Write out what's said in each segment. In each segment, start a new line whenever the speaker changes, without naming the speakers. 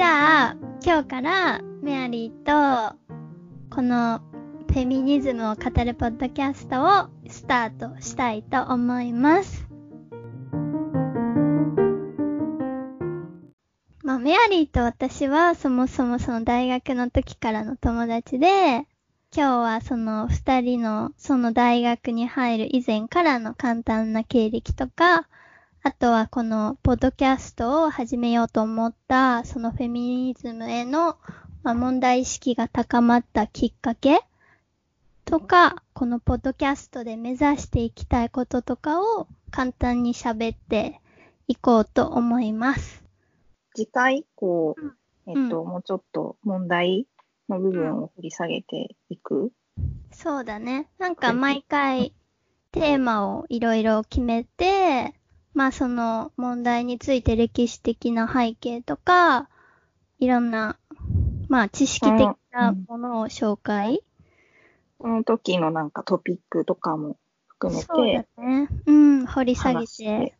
じゃあ、今日からメアリーと、このフェミニズムを語るポッドキャストをスタートしたいと思います。まあ、メアリーと私はそもそもその大学の時からの友達で、今日はその二人のその大学に入る以前からの簡単な経歴とか、あとはこのポッドキャストを始めようと思ったそのフェミニズムへの、まあ、問題意識が高まったきっかけとか、このポッドキャストで目指していきたいこととかを簡単に喋っていこうと思います。
次回、こう、
うん
えっと、もうちょっと問題の部分を掘り下げていく？
そうだね。なんか毎回テーマをいろいろ決めて、まあその問題について歴史的な背景とか、いろんな、まあ知識的なものを紹介。
この時のなんかトピックとかも含め
そう
て
だね。うん、掘り下げ
て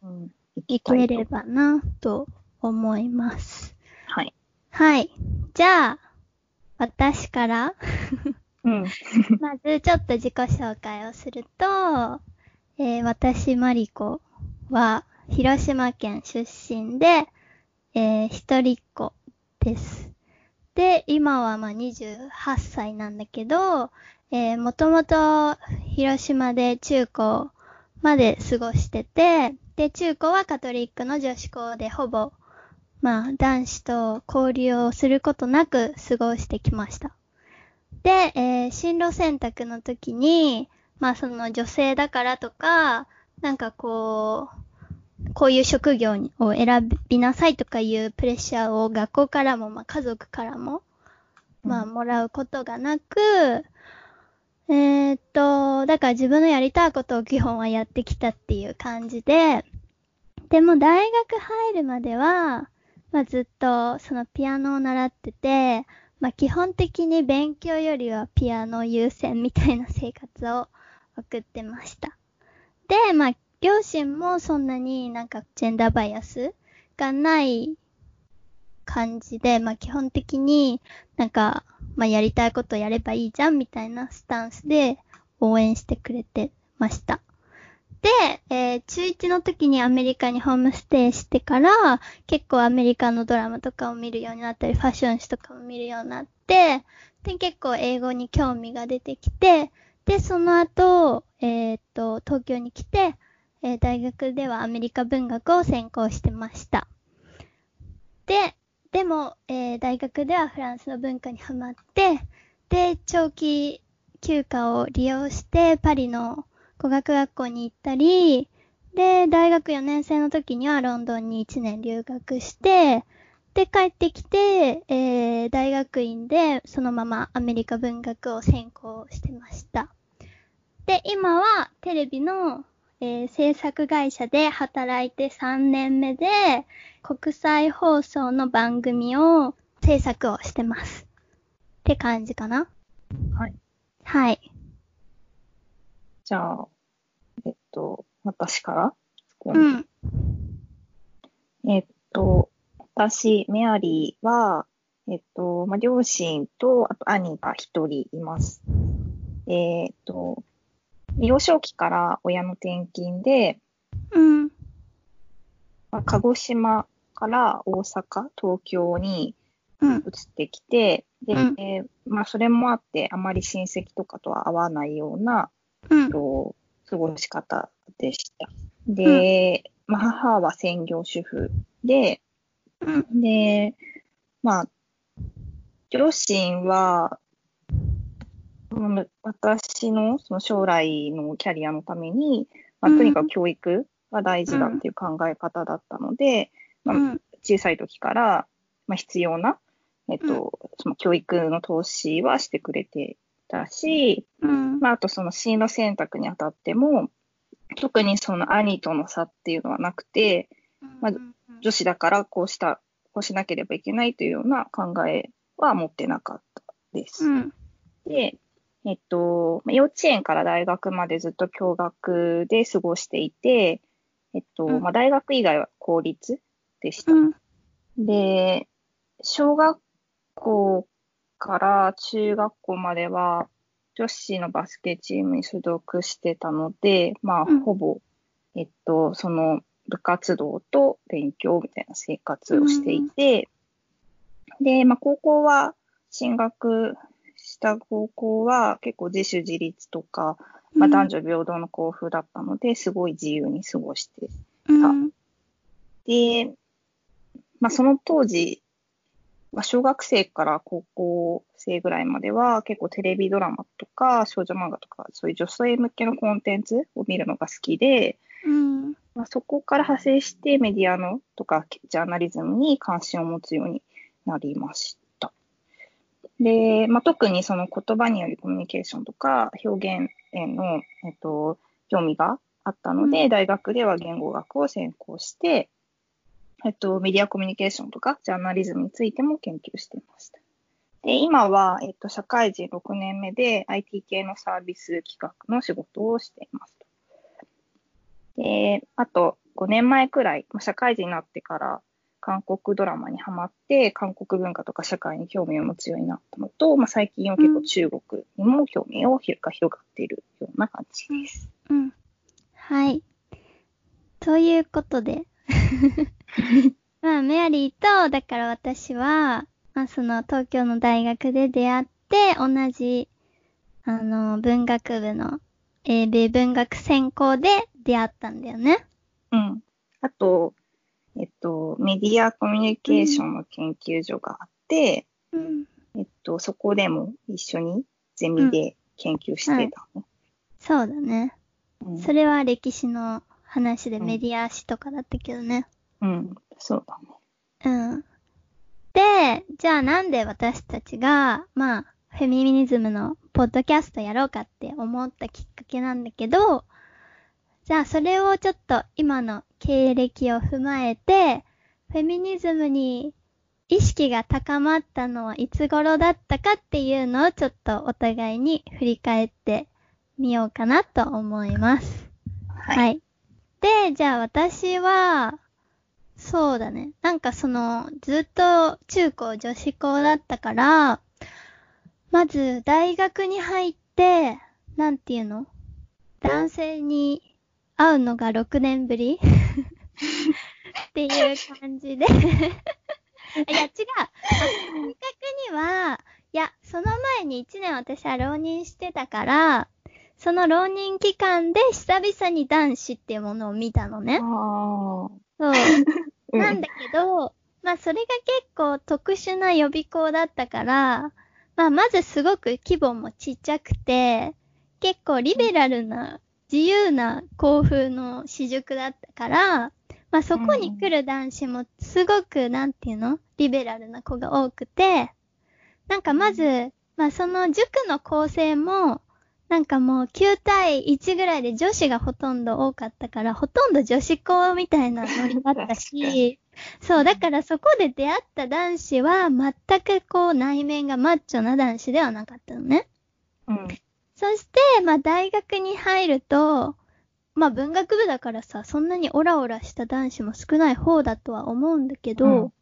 い
ければな、と思います。
はい。
はい。じゃあ、私から、
うん。
まずちょっと自己紹介をすると、えー私、マリコは広島県出身で、えー一人っ子です。で、今はまあ28歳なんだけど、えー、もともと広島で中高まで過ごしてて、で、中高はカトリックの女子校でほぼ、まあ男子と交流をすることなく過ごしてきました。で、えー進路選択の時に、まあその女性だからとか、なんかこう、こういう職業を選びなさいとかいうプレッシャーを学校からも、まあ家族からも、まあ
うん
もらうことがなく、えーっと、だから自分のやりたいことを基本はやってきたっていう感じで、でも大学入るまでは、まあずっとそのピアノを習ってて、まあ基本的に勉強よりはピアノ優先みたいな生活を送ってました。で、まあ両親もそんなになんかジェンダーバイアスがない感じで、まあ基本的になんか、まあやりたいことやればいいじゃんみたいなスタンスで応援してくれてました。で、えー中1の時にアメリカにホームステイしてから、結構アメリカのドラマとかを見るようになったり、ファッション誌とかも見るようになって、で、結構英語に興味が出てきて、で、その後、えーっと、東京に来て、えー大学ではアメリカ文学を専攻してました。で、でも、えー大学ではフランスの文化にハマって、で、長期休暇を利用してパリの語学学校に行ったり、で、大学4年生の時にはロンドンに1年留学して、で、帰ってきて、えー大学院でそのままアメリカ文学を専攻してました。で、今はテレビの、えー制作会社で働いて3年目で、国際放送の番組を制作をしてます。って感じかな
はい。
はい。
じゃあ、えっと、私から
うん。
えっと、私、メアリーは、えっと、まあ、両親と、あと兄が一人います。えっと、幼少期から親の転勤で、
うん。
まあ、鹿児島から大阪、東京に
うん。
移ってきて、で、
うん
えーまあ、それもあって、あまり親戚とかとは合わないような、
うん
えっ。と過ごし方でした。で、まあ、母は専業主婦で、
うん。
で、まあ、両親は、うん私のその将来のキャリアのために、まあ、
うん
とにかく教育が大事だっていう考え方だったので、まあ
うん。
小さい時から、まあ、必要な、えっと、その教育の投資はしてくれてたし、
うん。
まあ、あとその進路選択にあたっても、特にその兄との差っていうのはなくて、まあ女子だからこうした、こうしなければいけないというような考えは持ってなかったです。
うん。
で、えっと、まあ幼稚園から大学までずっと共学で過ごしていて、えっと、
うん
まあ、大学以外は公立でした。
うん。
で、小学校から中学校までは、女子のバスケチームに所属してたので、まあ、
うん
ほぼ、えっと、その部活動と勉強みたいな生活をしていて、で、まあ、高校は、進学した高校は結構自主自立とか、まあ、男女平等の校風だったので、すごい自由に過ごして
うん。
で、まあ、その当時、まあ、小学生から高校生ぐらいまでは結構テレビドラマとか少女漫画とかそういう女性向けのコンテンツを見るのが好きで、
うん。
まあ、そこから派生してメディアのとかジャーナリズムに関心を持つようになりました。で、まあ、特にその言葉によるコミュニケーションとか表現への、えっと、興味があったので、
うん
大学では言語学を専攻して、えっと、メディアコミュニケーションとかジャーナリズムについても研究していました。で、今は、えっと、社会人6年目で IT 系のサービス企画の仕事をしています。で、あと5年前くらい、まあ社会人になってから韓国ドラマにハマって、韓国文化とか社会に興味を持つようになったのと、まあ、最近は結構中国にも興味を広がっているような感じです。
うん。はい。ということで。まあ、メアリーと、だから私は、まあ、その東京の大学で出会って、同じ、あの、文学部の英米文学専攻で出会ったんだよね。
うん。あと、えっと、メディアコミュニケーションの研究所があって、
うん。
えっと、そこでも一緒にゼミで研究してたの。
そうだね。
うん
それは歴史の話で
うん
メディア史とかだったけどね。
うん、そうだね。
うん。で、じゃあなんで私たちが、まあ、フェミニズムのポッドキャストやろうかって思ったきっかけなんだけど、じゃあそれをちょっと今の経歴を踏まえて、フェミニズムに意識が高まったのはいつ頃だったかっていうのをちょっとお互いに振り返ってみようかなと思います。
はい。
はい。で、じゃあ私は、そうだね。なんかその、ずっと中高女子校だったから、まず大学に入って、なんていうの？男性に会うのが6年ぶり？っていう感じで。いや、違う。正確には、いや、その前に1年私は浪人してたから、その浪人期間で久々に男子っていうものを見たのね。そう。
うん
なんだけど、まあそれが結構特殊な予備校だったから、まあまずすごく規模もちっちゃくて、結構リベラルな、自由な校風の私塾だったから、まあそこに来る男子もすごく、なんていうの？リベラルな子が多くて、なんかまず、まあその塾の構成も、なんかもう9対1ぐらいで女子がほとんど多かったから、ほとんど女子校みたいなノリだったし、そう、だからそこで出会った男子は全くこう内面がマッチョな男子ではなかったのね。
うん。
そして、まあ大学に入ると、まあ文学部だからさ、そんなにオラオラした男子も少ない方だとは思うんだけど、
うん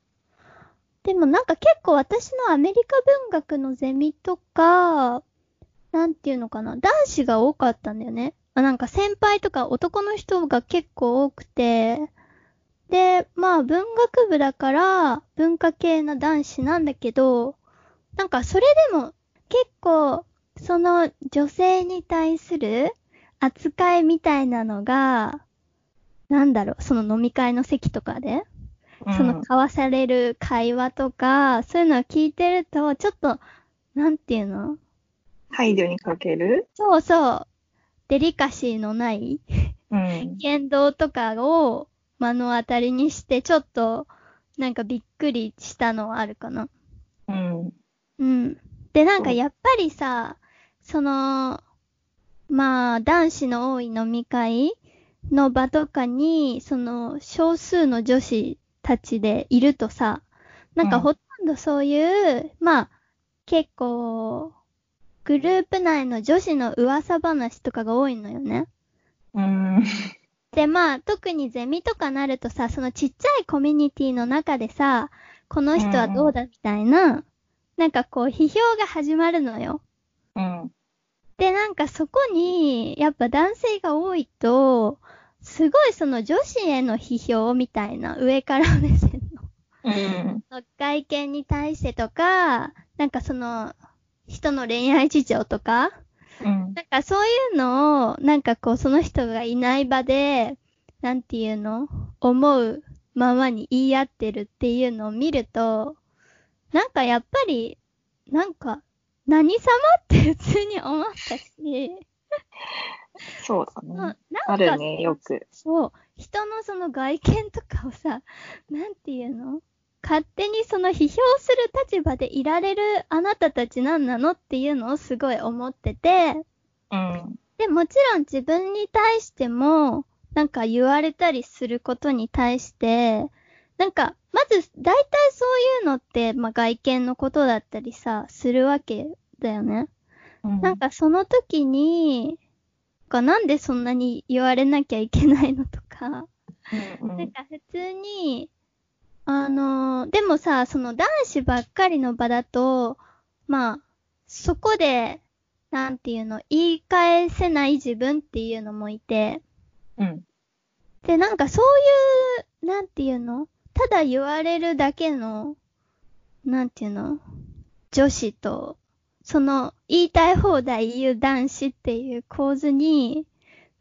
でもなんか結構私のアメリカ文学のゼミとか、なんていうのかな、男子が多かったんだよね。あなんか先輩とか男の人が結構多くて、で、まあ文学部だから文化系の男子なんだけど、なんかそれでも結構その女性に対する扱いみたいなのが、なんだろう、その飲み会の席とかで、その交わされる会話とか、そういうのを聞いてると、ちょっと、なんていうの？
配慮にかける？
そうそう、デリカシーのない
うん。
言動とかを目の当たりにして、ちょっと、なんかびっくりしたのはあるかな。
うん。
うん。で、なんかやっぱりさ、その、まあ、男子の多い飲み会の場とかに、その、少数の女子たちでいるとさ、なんか
うん
ほとんどそういう、まあ、結構、グループ内の女子の噂話とかが多いのよね。
うん。
で、まあ、特にゼミとかなるとさ、そのちっちゃいコミュニティの中でさ、この人はどうだみたいな、なんかこう、批評が始まるのよ。
うん。
で、なんかそこに、やっぱ男性が多いと、すごいその女子への批評みたいな、上から目線
うん。
の外見に対してとか、なんかその、人の恋愛事情とか、
うん。
なんかそういうのを、なんかこうその人がいない場で、なんていうの？思うままに言い合ってるっていうのを見ると、なんかやっぱり、なんか、何様って普通に思ったし、
そうだね。
なんか
あるね、よく。
そう、人のその外見とかをさ、なんていうの？勝手にその批評する立場でいられるあなたたち何なのっていうのをすごい思ってて、
うん。
で、もちろん自分に対しても、なんか言われたりすることに対して、なんか、まず、大体そういうのって、まあ、外見のことだったりさ、するわけだよね。
うん
なんかその時に、かなんでそんなに言われなきゃいけないのとか、
うん
なんか普通に、あのーでもさ、その男子ばっかりの場だと、まあ、そこで、なんていうの、言い返せない自分っていうのもいて、
うん。
で、なんかそういう、なんていうのただ言われるだけの、なんていうの女子と、その、言いたい放題言う男子っていう構図に、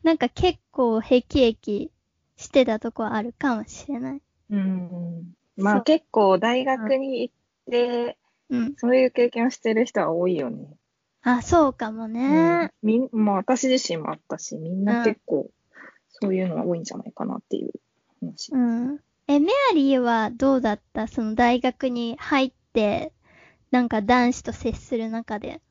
なんか結構ヘキヘキしてたとこあるかもしれない。
うん。まあ結構大学に行って、
うん。
そういう経験をしてる人は多いよね。
あ、そうかもね。
うん、みんまあ私自身もあったし、みんな結構そういうのは多いんじゃないかなっていう話。
うん。え、メアリーはどうだった？その大学に入って、なんか男子と接する中で。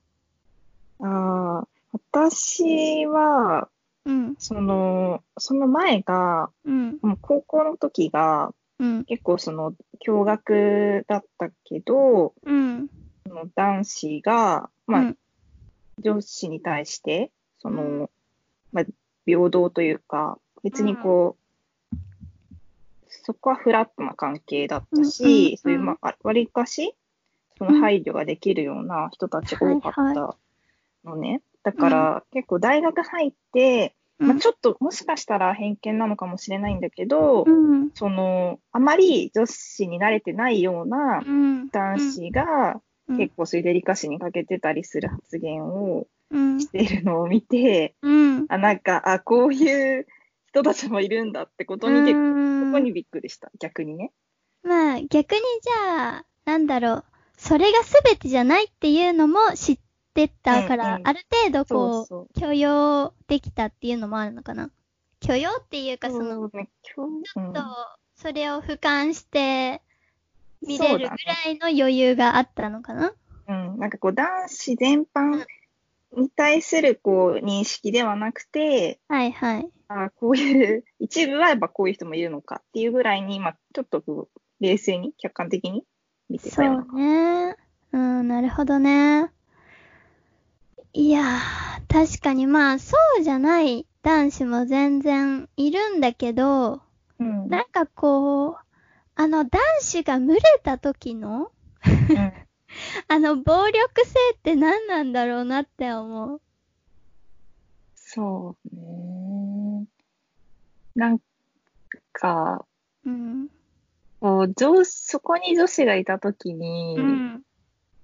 ああ、私は、
うん。
その、その前が、
うん。
もう高校の時が
うん。
結構その共学だったけど、
うん。
その男子が、まあ、
うん。
上司に対して、その、
うん。
まあ、平等というか、別にこう、そこはフラットな関係だったし、そういう、まあ、割かし、その配慮ができるような人たちが多かったのね。だから、結構大学入って、まあ、ちょっともしかしたら偏見なのかもしれないんだけど、
うん。
その、あまり女子に慣れてないような
うん。
男子が、
うん
結構そういうデリカシーに欠けてたりする発言を
うん。
しているのを見て、
うん。
あ、なんか、あ、こういう人たちもいるんだってことに結構、
うん
そこにびっくりした。逆にね。
まあ、逆にじゃあ、なんだろう。それが全てじゃないっていうのも知ってたから、
うんうん
ある程度こう
そう
許容できたっていうのもあるのかな。許容っていうか、その、
そうね、今日、うん
と、それを俯瞰して見れるぐらいの余裕があったのかな。
うん、なんかこう、男子全般に対するこう、認識ではなくて、
はいはい。
あこういう、一部はやっぱこういう人もいるのかっていうぐらいに、まあ、ちょっとこう、冷静に、客観的に見て
そ
たような
うね。うん、なるほどね。いやー、確かにまあ、そうじゃない男子も全然いるんだけど、
うん。
なんかこう、あの男子が群れた時の、
うん
あの暴力性って何なんだろうなって思う。
そうね。なんか、
うん。
こう、上そこに女子がいたときに、
うん。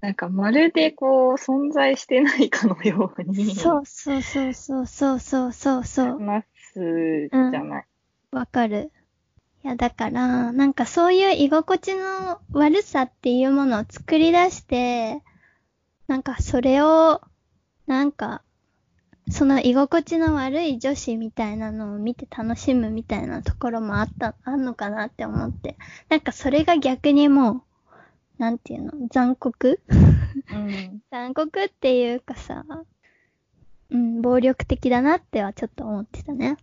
なんかまるでこう、存在してないかのように、
そうそうそうそうそうそうそう。
話すじゃない。
わかる。いや、だから、なんかそういう居心地の悪さっていうものを作り出して、なんかそれを、なんか、その居心地の悪い女子みたいなのを見て楽しむみたいなところもあった、あんのかなって思って。なんかそれが逆にもう、なんていうの？残酷？
うん。
残酷っていうかさ、うん、暴力的だなってはちょっと思ってたね。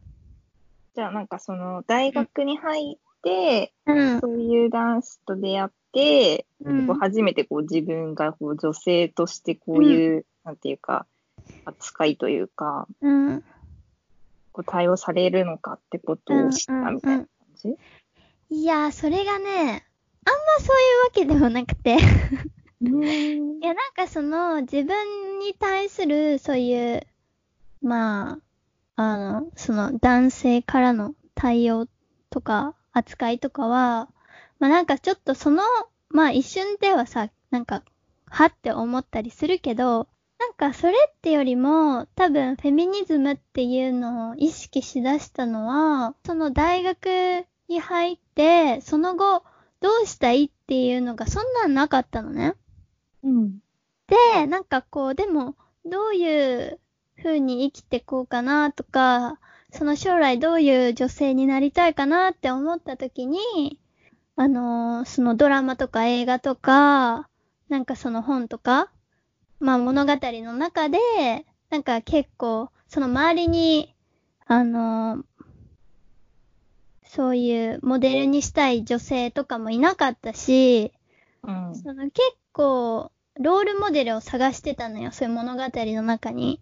じゃあなんかその、大学に入って、
うん。
そういう男子と出会って、
うん
こう初めてこう自分がこう女性としてこういう、なんていうか、扱いというか、
うん。
こう対応されるのかってことを知ったみたいな感じ、
いやー、それがね、あそういうわけでもなくて
うん。
いや、なんかその、自分に対する、そういう、まあ、あの、その、男性からの対応とか、扱いとかは、まあなんかちょっとその、まあ一瞬ではさ、なんか、はって思ったりするけど、なんかそれってよりも、多分フェミニズムっていうのを意識しだしたのは、その大学に入って、その後、どうしたいっていうのがそんなんなかったのね。
うん。
で、なんかこう、でも、どういう風に生きてこうかなとか、その将来どういう女性になりたいかなって思った時に、あのーそのドラマとか映画とか、なんかその本とか、まあ物語の中で、なんか結構、その周りに、あのーそういうモデルにしたい女性とかもいなかったし、
うん。
その結構、ロールモデルを探してたのよ、そういう物語の中に。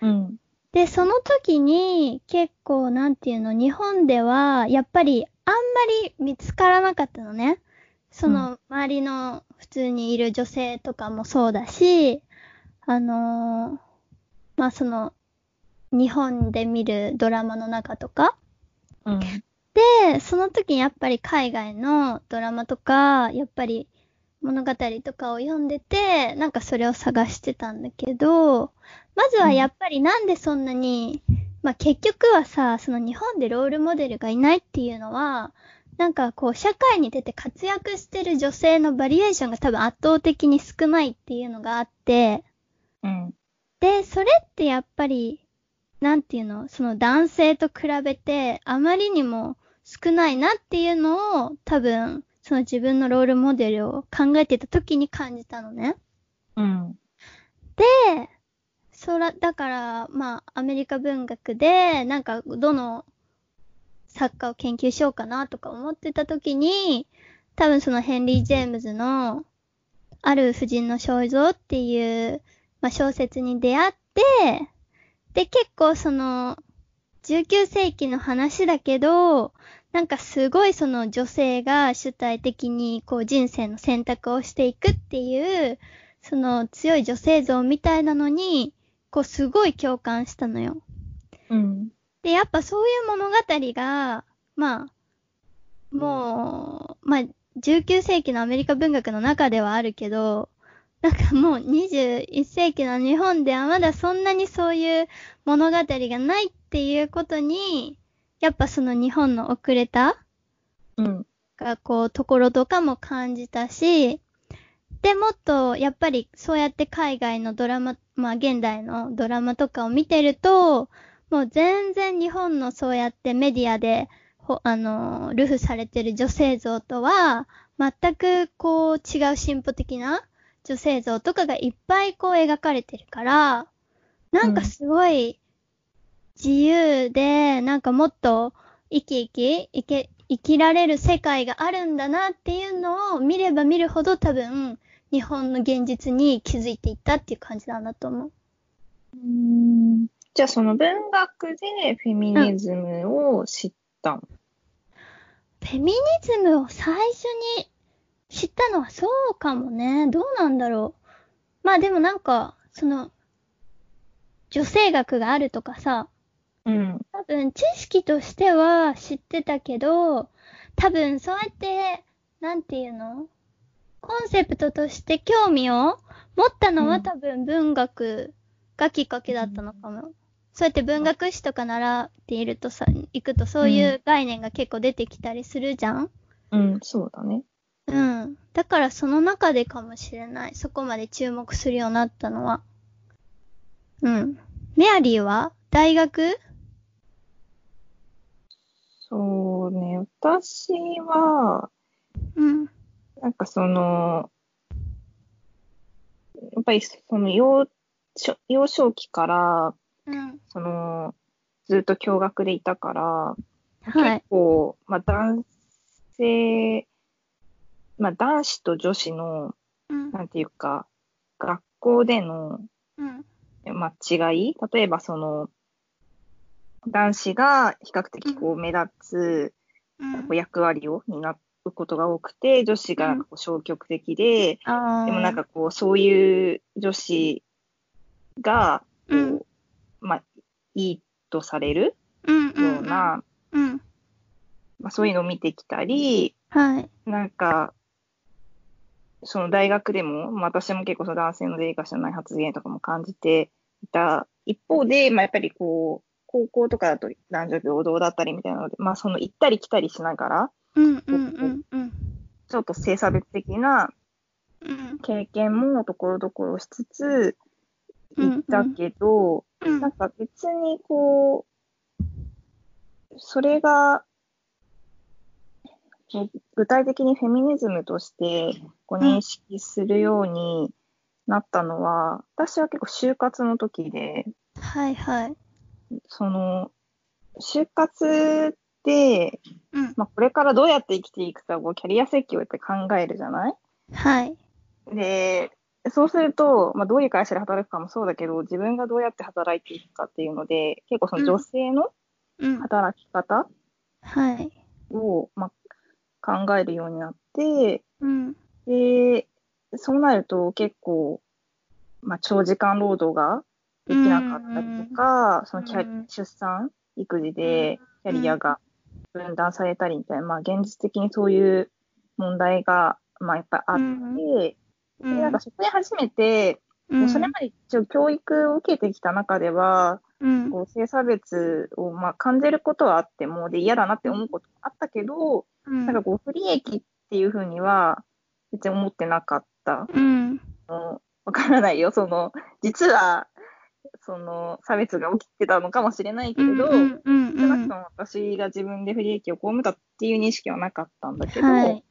うん。
で、その時に結構、なんていうの、日本では、やっぱりあんまり見つからなかったのね。その、周りの普通にいる女性とかもそうだし、あのーまあ、その、日本で見るドラマの中とか。
うん。
で、その時にやっぱり海外のドラマとか、やっぱり物語とかを読んでて、なんかそれを探してたんだけど、まずはやっぱりなんでそんなに、まあ結局はさ、その日本でロールモデルがいないっていうのは、なんかこう社会に出て活躍してる女性のバリエーションが多分圧倒的に少ないっていうのがあって、
うん。
で、それってやっぱり、なんていうの、その男性と比べて、あまりにも少ないなっていうのを、多分、その自分のロールモデルを考えてた時に感じたのね。
うん。
で、そら、だから、まあ、アメリカ文学で、なんか、どの作家を研究しようかなとか思ってた時に、多分そのヘンリー・ジェームズの、ある婦人の肖像っていう、まあ、小説に出会って、で、結構その、19世紀の話だけど、なんかすごいその女性が主体的にこう人生の選択をしていくっていう、その強い女性像みたいなのに、こうすごい共感したのよ。
うん。
で、やっぱそういう物語が、まあ、もう、まあ、19世紀のアメリカ文学の中ではあるけど、なんかもう21世紀の日本ではまだそんなにそういう物語がないっていうことに、やっぱその日本の遅れた
うん。
がこう、ところとかも感じたし、で、もっと、やっぱり、そうやって海外のドラマ、まあ、現代のドラマとかを見てると、もう全然日本のそうやってメディアで、ほあの、ルフされてる女性像とは、全くこう、違う進歩的な女性像とかがいっぱいこう描かれてるから、なんかすごい、自由で、なんかもっと生き生き、生き、生きられる世界があるんだなっていうのを見れば見るほど多分、日本の現実に気づいていったっていう感じなんだと思う。
うんじゃあその文学でフェミニズムを知ったの？
フェミニズムを最初に知ったのはそうかもね。どうなんだろう。まあでもなんか、その、女性学があるとかさ、
うん。
多分知識としては知ってたけど、多分そうやって、なんていうの？コンセプトとして興味を持ったの
うん
は多分文学がきっかけだったのかも。そうやって文学史とか習っているとさ、行くとそういう概念が結構出てきたりするじゃん
うん、そうだね。
うん。だからその中でかもしれない。そこまで注目するようになったのは。うん。メアリーは？大学？
そうね、私は、
うん。
なんかその、やっぱりその幼少幼少期から、
うん。
その、ずっと共学でいたから、
はい
結。構、まあ男性、まあ男子と女子の、
うん。
なんていうか、学校での、
うん。
まあ、違い？例えばその、男子が比較的こう目立つ
うん
こう役割を担っうことが多くて、女子がなんかこう消極的で。でもなんかこう、そういう女子が、こう、
うん
まあ、いいとされるような、
うん。
まあ、そういうのを見てきたり、
はい。
なんか、その大学でも、まあ、私も結構その男性のデリカシーのない発言とかも感じていた一方で、まあ、やっぱりこう、高校とかだと男女平等だったりみたいなので、まあ、その行ったり来たりしながら、
うんうんうんうん。
ちょっと性差別的な
うん
経験もところどころしつつ、
うん
行ったけど、
うん
なんか別にこう、それが、具体的にフェミニズムとしてこう認識するようになったのは、私は結構就活の時で、
はいはい。
その、就活で、
うん。
まあ、これからどうやって生きていくか、こうキャリア設計をやっぱり考えるじゃない？
はい。
で、そうすると、まあ、どういう会社で働くかもそうだけど、自分がどうやって働いていくかっていうので、結構その女性の
うん。
働き方
はい。
を、まあ、考えるようになって、
うん。
で、そうなると結構、まあ、長時間労働ができなかったりとか、そのキャ
うん
出産、育児でキャリアが分断されたりみたいな、まあ、現実的にそういう問題が、まあ、やっぱりあって、
うん
で、なんかそこで初めて、
うん。
それまで一応教育を受けてきた中では、
うん。
こう性差別をまあ感じることはあっても、で嫌だなって思うこともあったけど、
うん。
なんかこう不利益っていうふうには別に思ってなかった。
うん。
のわからないよ。その、実は、その差別が起きてたのかもしれないけれど、少なく
うん
とも私が自分で不利益を被ったっていう認識はなかったんだけど、
はい。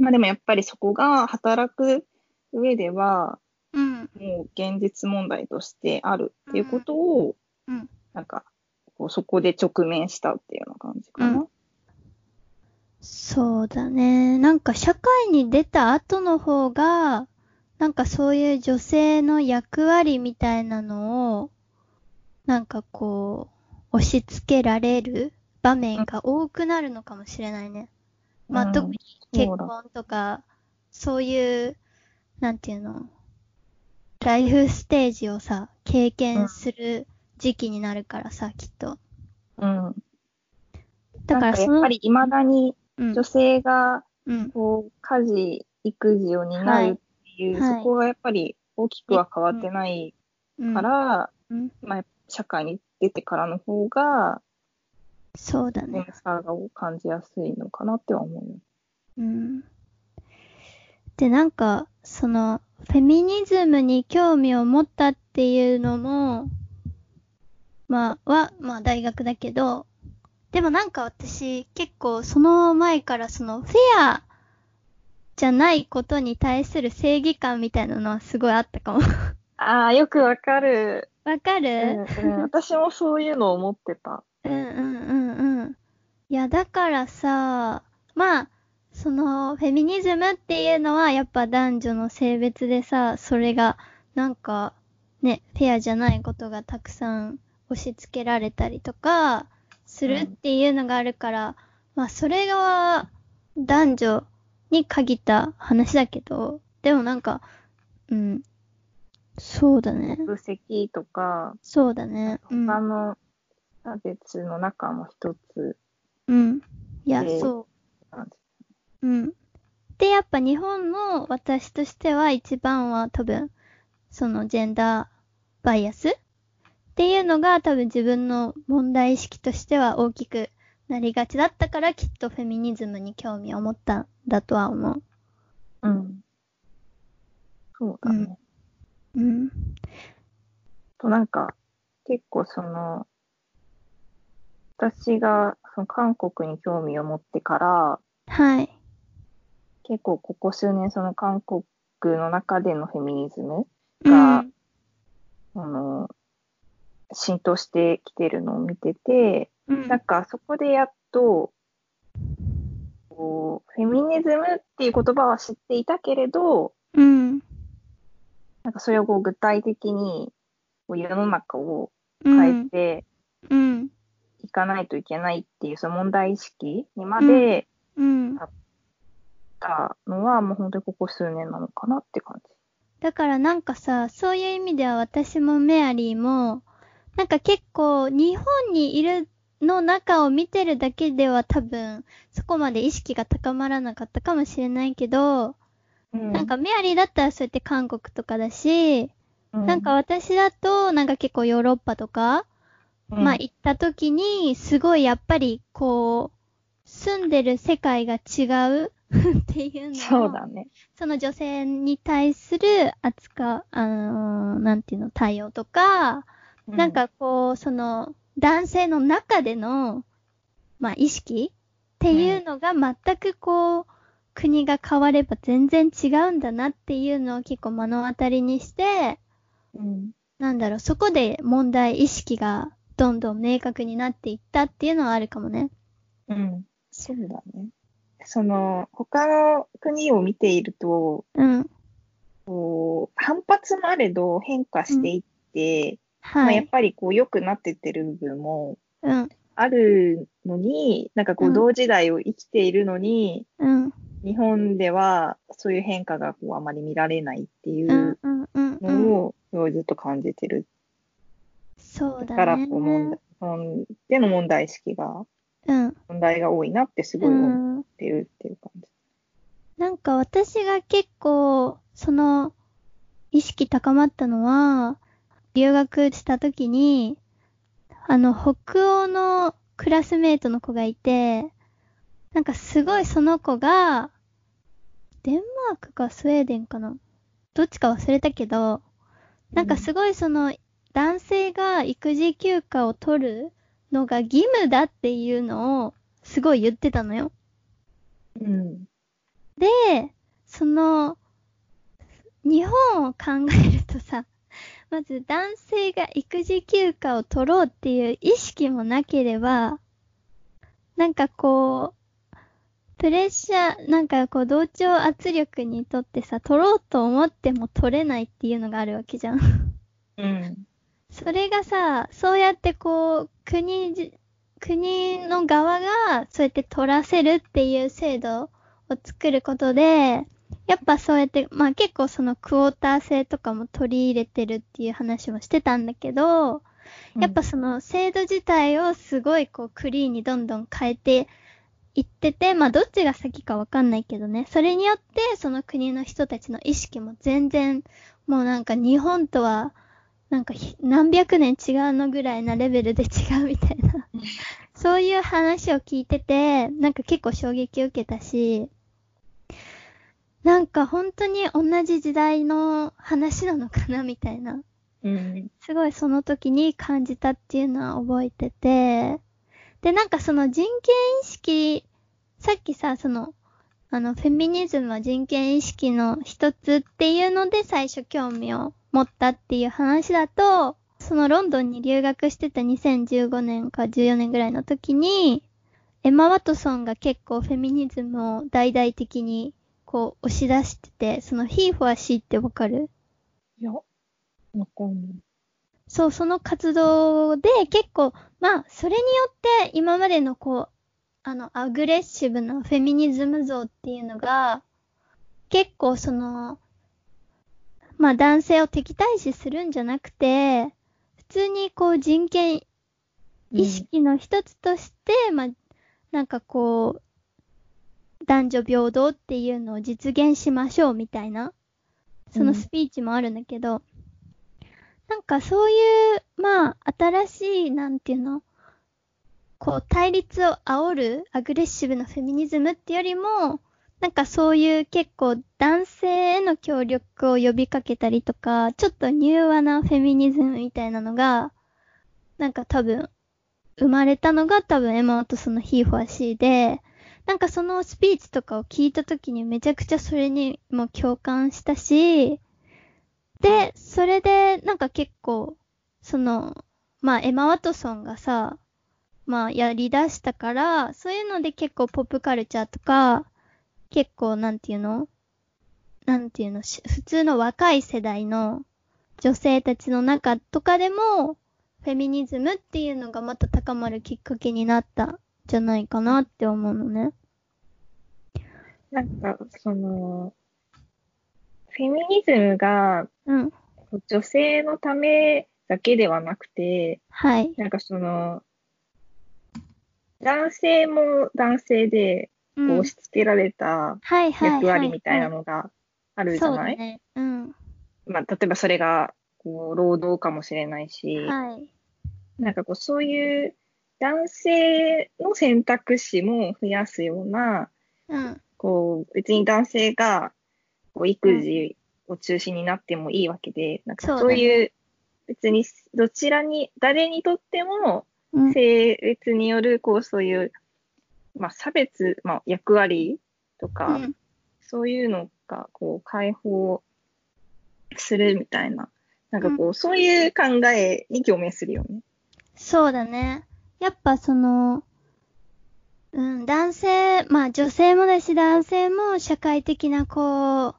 まあでもやっぱりそこが働く上では、
うん。
もう現実問題としてあるっていうことを、
うん
なんか、こうそこで直面したっていうような感じかな。
うんそうだね。なんか社会に出た後の方が、なんかそういう女性の役割みたいなのを、なんかこう、押し付けられる場面が多くなるのかもしれないね。まあ、
うん
特に結婚とか、そういう、なんていうの、ライフステージをさ、経験する時期になるからさ、きっと。
うん。
だから
やっぱり未だに
うん
女性が
うん、
こう家事、育児を担ういう、
はいはい
そこがやっぱり大きくは変わってない
うん
から、
うん、
まあ、社会に出てからの方が、
そうだね。
差を感じやすいのかなっては思うよ。
うん。で、なんか、その、フェミニズムに興味を持ったっていうのも、まあ、は、まあ大学だけど、でもなんか私、結構その前からその、フェアじゃないことに対する正義感みたいなのはすごいあったかも。
ああ、よくわかる。
わか
うん
る、
うん、私もそういうのを思ってた。
うんうんうんうん。いや、だからさ、まあ、その、フェミニズムっていうのは、やっぱ男女の性別でさ、それが、なんか、ね、フェアじゃないことがたくさん押し付けられたりとか、するっていうのがあるから、まあ、それが、男女に限った話だけど、でもなんか、うん、そうだね。
分析とか、
そうだね。うん。
他の差別の中も一つ
うん。いや、
で
そう。うん。で、やっぱ日本の私としては一番は多分、そのジェンダーバイアスっていうのが多分自分の問題意識としては大きくなりがちだったからきっとフェミニズムに興味を持ったんだとは思う。
うん。そうだね。
うん。
となんか、結構その、私がその韓国に興味を持ってから、
はい。
結構ここ数年その韓国の中でのフェミニズム
う
が、
ん。
あの、浸透してきてるのを見てて、
うん
なんかそこでやっと、こう、フェミニズムっていう言葉は知っていたけれど、
うん。
なんかそれをこう具体的にこう世の中を
うん。
変えて
うん。
いかないといけないっていうその問題意識にまで
うん。
発たのは、もう本当にここ数年なのかなって感じ。
だからなんかさ、そういう意味では私もメアリーも、なんか結構日本にいるの中を見てるだけでは多分そこまで意識が高まらなかったかもしれないけど、
うん。
なんかメアリーだったらそうやって韓国とかだし、なんか、私だとなんか結構ヨーロッパとか、まあ行った時にすごいやっぱりこう、住んでる世界が違う っていうのを
そうだね。
その女性に対する扱う、あのーなんていうの、対応とか、
う
なん、かこう、その、男性の中での、まあ意識っていうのが全くこう、国が変われば全然違うんだなっていうのを結構目の当たりにして、
うん。
なんだろう、そこで問題意識がどんどん明確になっていったっていうのはあるかもね。
うん。そうだね。その、他の国を見ていると、
うん。
こう、反発もあれど変化していって、まあ、やっ
はい。
ぱりこう良くなってってる部分も
うん。
あるのに、なんかこ
う
うん同時代を生きているのに、
うん。
日本ではそういう変化がこうあまり見られないってい
うん
う。
うん。うん。うん。
のをずっと感じてる。
そうだ
だから
ね。
こう問題、うんでの問題意識が、
うん。
問題が多いなってすご
う
い思っ
ん。
てるっていう感じ。
なんか私が結構、その、意識高まったのは、留学した時に、あの、北欧のクラスメイトの子がいて、なんかすごいその子が、デンマークかスウェーデンかな？どっちか忘れたけど、なんかすごいその、男性が育児休暇を取るのが義務だっていうのを、すごい言ってたのよ。
うん。
で、その、日本を考えるとさ、まず男性が育児休暇を取ろうっていう意識もなければ、なんかこう、プレッシャー、なんかこう同調圧力にとってさ、取ろうと思っても取れないっていうのがあるわけじゃん。
うん。
それがさ、そうやってこう、国じ、国の側がそうやって取らせるっていう制度を作ることで、やっぱそうやって、まあ結構そのクォーター制とかも取り入れてるっていう話もしてたんだけど、やっぱその制度自体をすごいこうクリーンにどんどん変えていってて、まあどっちが先かわかんないけどね。それによってその国の人たちの意識も全然もうなんか日本とはなんかひ何百年違うのぐらいなレベルで違うみたいな。そういう話を聞いてて、なんか結構衝撃を受けたし、なんか本当に同じ時代の話なのかなみたいな。
うん。
すごいその時に感じたっていうのは覚えてて、で、なんかその人権意識、さっきさ、その、あの、フェミニズムは人権意識の一つっていうので最初興味を持ったっていう話だと、そのロンドンに留学してた2015年か14年ぐらいの時に、エマ・ワトソンが結構フェミニズムを大々的にこう押し出してて、その He for She ってわかる？
いや、わかんない。
そう、その活動で結構、まあ、それによって今までのこう、あの、アグレッシブなフェミニズム像っていうのが、結構その、まあ男性を敵対視するんじゃなくて、普通にこう人権意識の一つとして、まあ、なんかこう、男女平等っていうのを実現しましょうみたいな、そのスピーチもあるんだけど、なんかそういう、まあ、新しい、なんていうの、こう、対立を煽るアグレッシブなフェミニズムってよりも、なんかそういう結構男性への協力を呼びかけたりとか、ちょっと柔和なフェミニズムみたいなのが、なんか多分、生まれたのが多分エマ・ワトソンの He for She で、なんかそのスピーチとかを聞いた時にめちゃくちゃそれにも共感したし、で、それでなんか結構、その、まあエマ・ワトソンがさ、まあやり出したから、そういうので結構ポップカルチャーとか、結構なんていうの？なんていうの？普通の若い世代の女性たちの中とかでも、フェミニズムっていうのがまた高まるきっかけになった。じゃないかなって思うのね。
なんか、その、フェミニズムが
うん。
女性のためだけではなくて、
はい。
なんかその、男性も男性で
うん。
こう押し付けられた。役割みたいなのがあるじゃない？
うん。
まあ、例えばそれが、こう、労働かもしれないし、
はい。
なんかこう、そういう男性の選択肢も増やすような、
うん。
こう、別に男性が、こう、育児を中心になってもいいわけで、なんか
そう
いう、別にどちらに、誰にとっても、
うん。
性別による、こう、そういう、まあ、差別、まあ、役割とか、
うん
そういうのが、こう、解放するみたいな、なんかこう、そういう考えに共鳴するよね。
そうだね。やっぱその、うん、男性、まあ女性もだし男性も社会的なこう、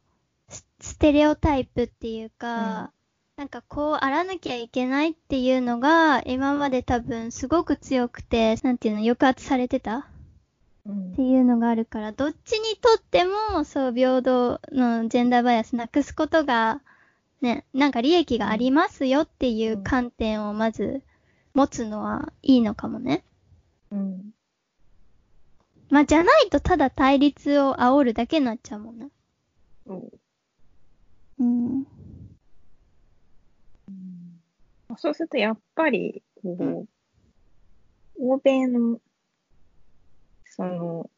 スステレオタイプっていうか、なんかこうあらなきゃいけないっていうのが今まで多分すごく強くて、なんていうの、抑圧されてた
うん。
っていうのがあるから、どっちにとっても、そう、平等のジェンダーバイアスなくすことが、ね、なんか利益がありますよっていう観点をまず持つのはいいのかもね。
うん。
まあ、じゃないとただ対立を煽るだけになっちゃうもんね。
そう
うん。
そうすると、やっぱり、こう、欧米の、その、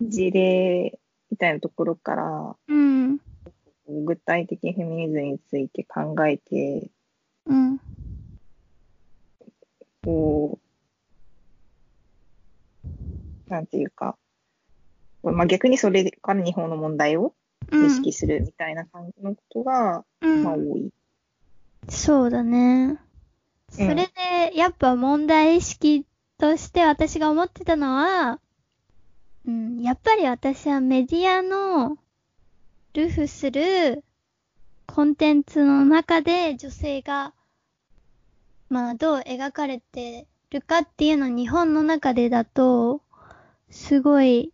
事例みたいなところから、
うん。
具体的にフェミニズムについて考えて、
うん。
こう、なんていうか、まあ、逆にそれから日本の問題を
うん。
意識するみたいな感じのことが、
うん
まあ多い。
そうだね。それで、やっぱ問題意識として私が思ってたのは、うん、やっぱり私はメディアのルフするコンテンツの中で女性が、まあどう描かれてるかっていうの日本の中でだと、すごい、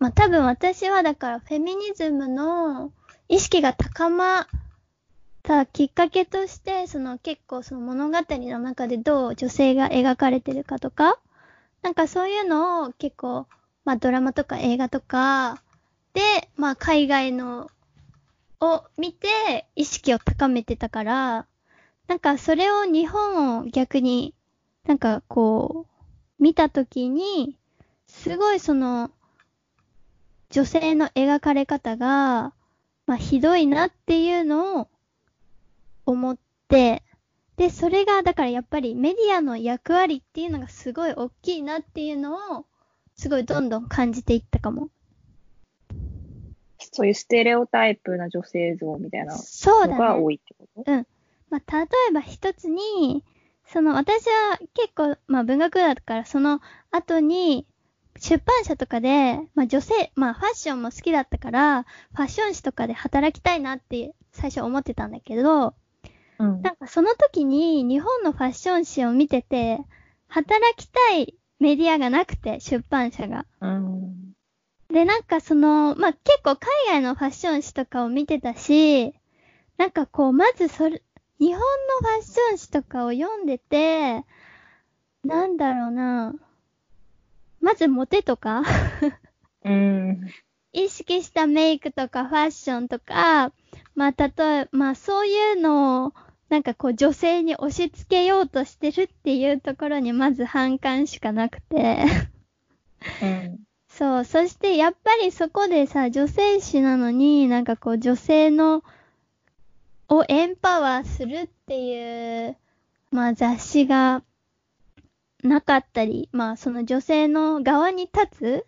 まあ多分私はだからフェミニズムの意識が高まったきっかけとして、その結構その物語の中でどう女性が描かれてるかとか、なんかそういうのを結構、まあドラマとか映画とかで、まあ海外のを見て意識を高めてたから、なんかそれを日本を逆になんかこう見たときに、すごいその女性の描かれ方が、まあひどいなっていうのを思って、で、それが、だからやっぱりメディアの役割っていうのがすごい大きいなっていうのを、すごいどんどん感じていったかも。
そういうステレオタイプな女性像みたいな。のが多いってこと？
まあ、例えば一つに、その私は結構、まあ文学だからその後に、出版社とかで、まあ女性、まあファッションも好きだったから、ファッション誌とかで働きたいなって最初思ってたんだけど、
うん
なんかその時に日本のファッション誌を見てて、働きたいメディアがなくて、出版社が。
うん。
で、なんかその、まあ、結構海外のファッション誌とかを見てたし、なんかこう、まずそれ、日本のファッション誌とかを読んでて、なんだろうな、まずモテとか？
うん。
意識したメイクとかファッションとか、まあ、例え、まあ、そういうのを、なんかこう、女性に押し付けようとしてるっていうところに、まず反感しかなくて。
うん。
そう。そして、やっぱりそこでさ、女性誌なのに、なんかこう、女性の、をエンパワーするっていう、まあ雑誌がなかったり、まあその女性の側に立つ、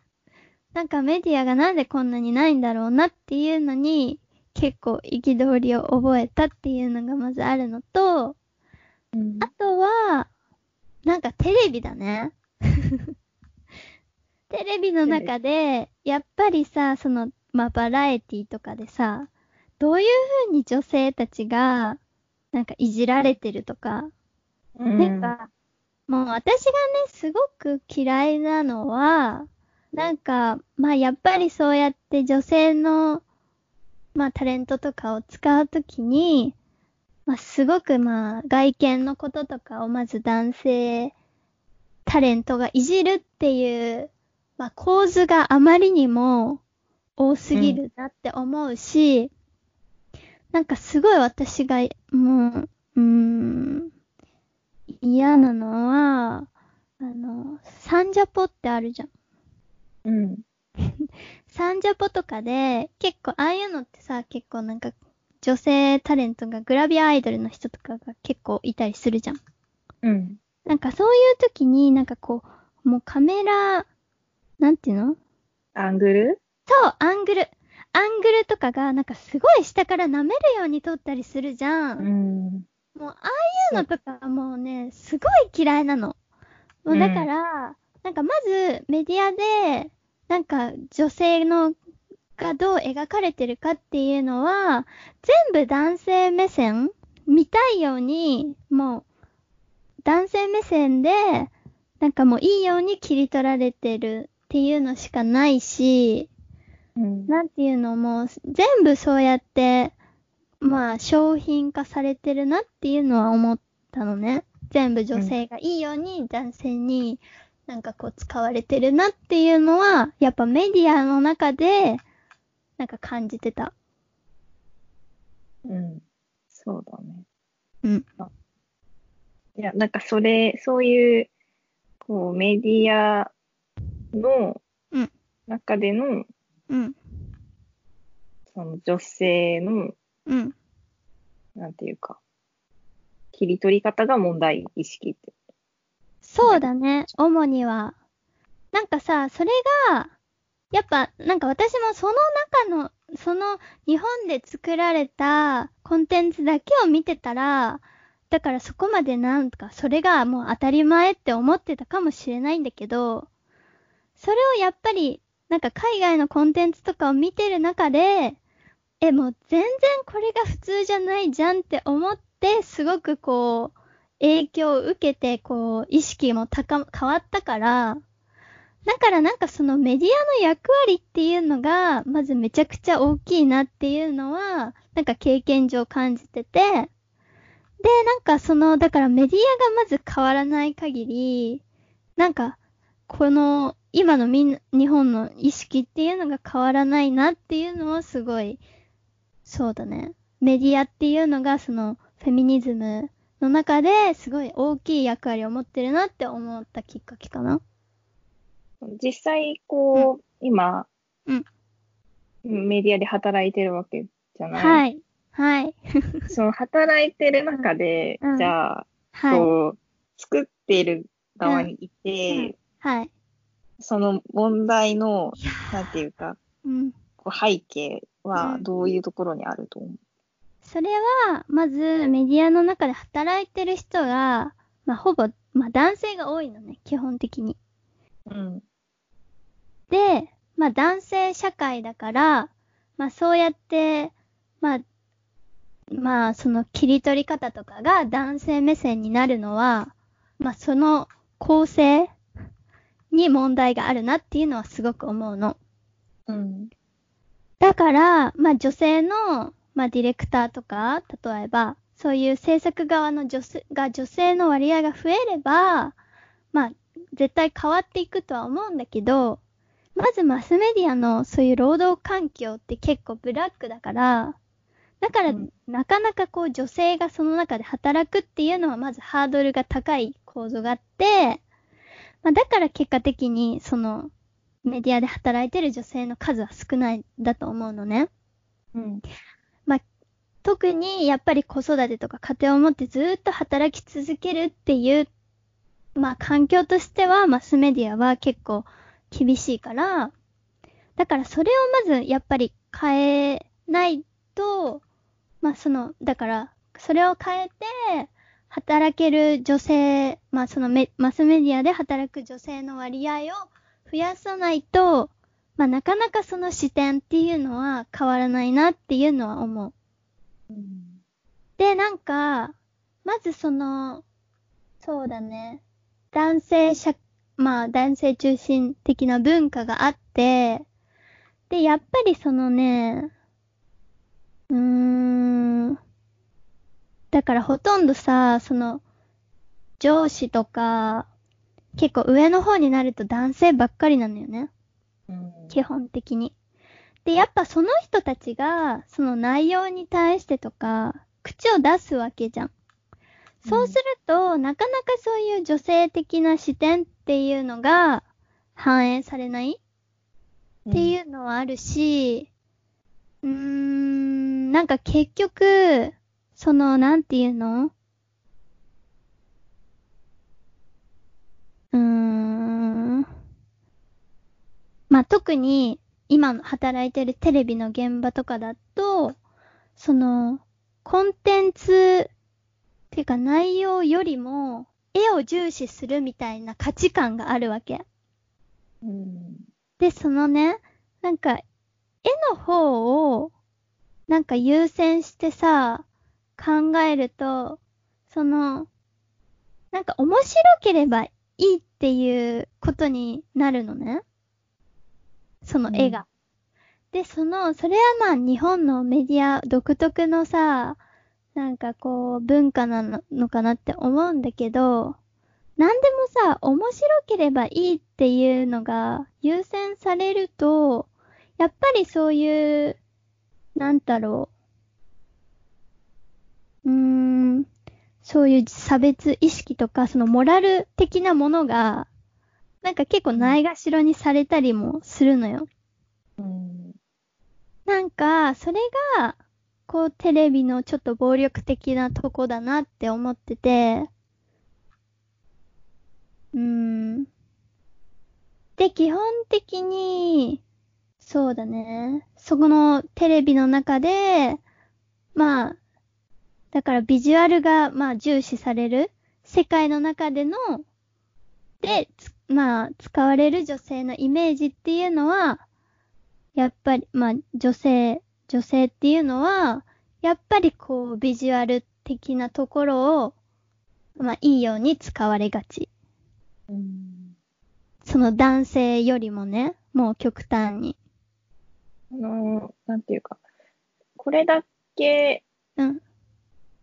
なんかメディアがなんでこんなにないんだろうなっていうのに、結構憤りを覚えたっていうのがまずあるのと、
うん
あとは、なんかテレビだね。テレビの中で、やっぱりさ、その、まあ、バラエティとかでさ、どういう風に女性たちが、なんかいじられてるとか、なんか、もう私がね、すごく嫌いなのは、なんか、まあやっぱりそうやって女性の、まあタレントとかを使うときに、まあすごくまあ外見のこととかをまず男性タレントがいじるっていう、まあ構図があまりにも多すぎるなって思うし、なんかすごい私がもう、うーん、嫌なのは、あの、サンジャポってあるじゃん。
うん。
サンジャポとかで、結構、ああいうのってさ、結構なんか、女性タレントがグラビアアイドルの人とかが結構いたりするじゃん。
うん。
なんかそういう時になんかこう、もうカメラ、なんていうの？
アングル？
そう、アングル。アングルとかがなんかすごい下から舐めるように撮ったりするじゃん。
ん。
もう、ああいうのとかもうね、すごい嫌いなの。もうだから、なんかまずメディアで、なんか女性のがどう描かれてるかっていうのは、全部男性目線見たいように、もう、男性目線で、なんかもういいように切り取られてるっていうのしかないし、
うん。
なんていうのも、全部そうやって、まあ、商品化されてるなっていうのは思ったのね。全部女性がいいように男性になんかこう使われてるなっていうのは、やっぱメディアの中で、なんか感じてた。
うん。そうだね。
うん。
いや、なんかそれ、そういう、こう、メディアの
うん
中での、
うん。
その女性の、
うん。
なんていうか、切り取り方が問題意識って。
そうだね、主には。なんかさ、それが、やっぱ、なんか私もその中の、その日本で作られたコンテンツだけを見てたら、だからそこまでなんか、それがもう当たり前って思ってたかもしれないんだけど、それをやっぱり、なんか海外のコンテンツとかを見てる中で、え、もう全然これが普通じゃないじゃんって思って、すごくこう、影響を受けて、こう、意識も高、変わったから、だからなんかそのメディアの役割っていうのが、まずめちゃくちゃ大きいなっていうのは、なんか経験上感じてて、で、なんかその、だからメディアがまず変わらない限り、なんか、この、今のみんな、日本の意識っていうのが変わらないなっていうのはすごい、そうだね。メディアっていうのがその、フェミニズムの中ですごい大きい役割を持ってるなって思ったきっかけかな。
実際、こう、今、
うん
メディアで働いてるわけじゃない？
はい。はい。
その働いてる中で、
うん
じゃあ、
はい。
こう、作っている側にいて、
はい。
その問題の、なんていうか、
うん。
こう背景は
うん
どういうところにあると思う、
それは、まずメディアの中で働いてる人が、まあ、ほぼ、まあ、男性が多いのね、基本的に。
うん。
で、まあ、男性社会だから、まあ、そうやって、まあ、まあ、その切り取り方とかが男性目線になるのは、まあ、その構成に問題があるなっていうのはすごく思うの。
うん。
だから、まあ女性の、まあディレクターとか、例えば、そういう制作側の女性が女性の割合が増えれば、まあ絶対変わっていくとは思うんだけど、まずマスメディアのそういう労働環境って結構ブラックだから、だから、
うん
なかなかこう女性がその中で働くっていうのはまずハードルが高い構造があって、まあだから結果的にそのメディアで働いてる女性の数は少ないんだと思うのね。
うん。
特にやっぱり子育てとか家庭を持ってずーっと働き続けるっていう、まあ環境としてはマスメディアは結構厳しいから、だからそれをまずやっぱり変えないと、まあその、だからそれを変えて、働ける女性、まあそのメマスメディアで働く女性の割合を増やさないと、まあなかなかその視点っていうのは変わらないなっていうのは思う。
うん。
で、なんか、まずその、そうだね、男性社まあ男性中心的な文化があって、で、やっぱりそのね、うーん、だからほとんどさ、その、上司とか、結構上の方になると男性ばっかりなのよね。
うん
基本的に。で、やっぱその人たちが、その内容に対してとか、口を出すわけじゃん。そうすると、なかなかそういう女性的な視点っていうのが反映されないっていうのはあるし、うーん、なんか結局、その、なんていうの？うーん。まあ、特に、今の働いてるテレビの現場とかだと、その、コンテンツ、っていうか内容よりも、絵を重視するみたいな価値観があるわけ。
うん
で、そのね、なんか、絵の方を、なんか優先してさ、考えると、その、なんか面白ければいいっていうことになるのね。その絵が。で、その、それはまあ日本のメディア独特のさ、なんかこう文化なののかなって思うんだけど、なんでもさ、面白ければいいっていうのが優先されると、やっぱりそういう、なんだろう。うーん、そういう差別意識とか、そのモラル的なものが、なんか結構ないがしろにされたりもするのよ。
うん
なんか、それが、こう、テレビのちょっと暴力的なとこだなって思ってて、うーん。で、基本的に、そうだね。そこのテレビの中で、まあ、だからビジュアルが、まあ、重視される世界の中での、で、つまあ、使われる女性のイメージっていうのは、やっぱり、まあ、女性、女性っていうのは、やっぱりこう、ビジュアル的なところを、まあ、いいように使われがち。
うん
その男性よりもね、もう極端に。
あの、なんていうか、これだけ
うん、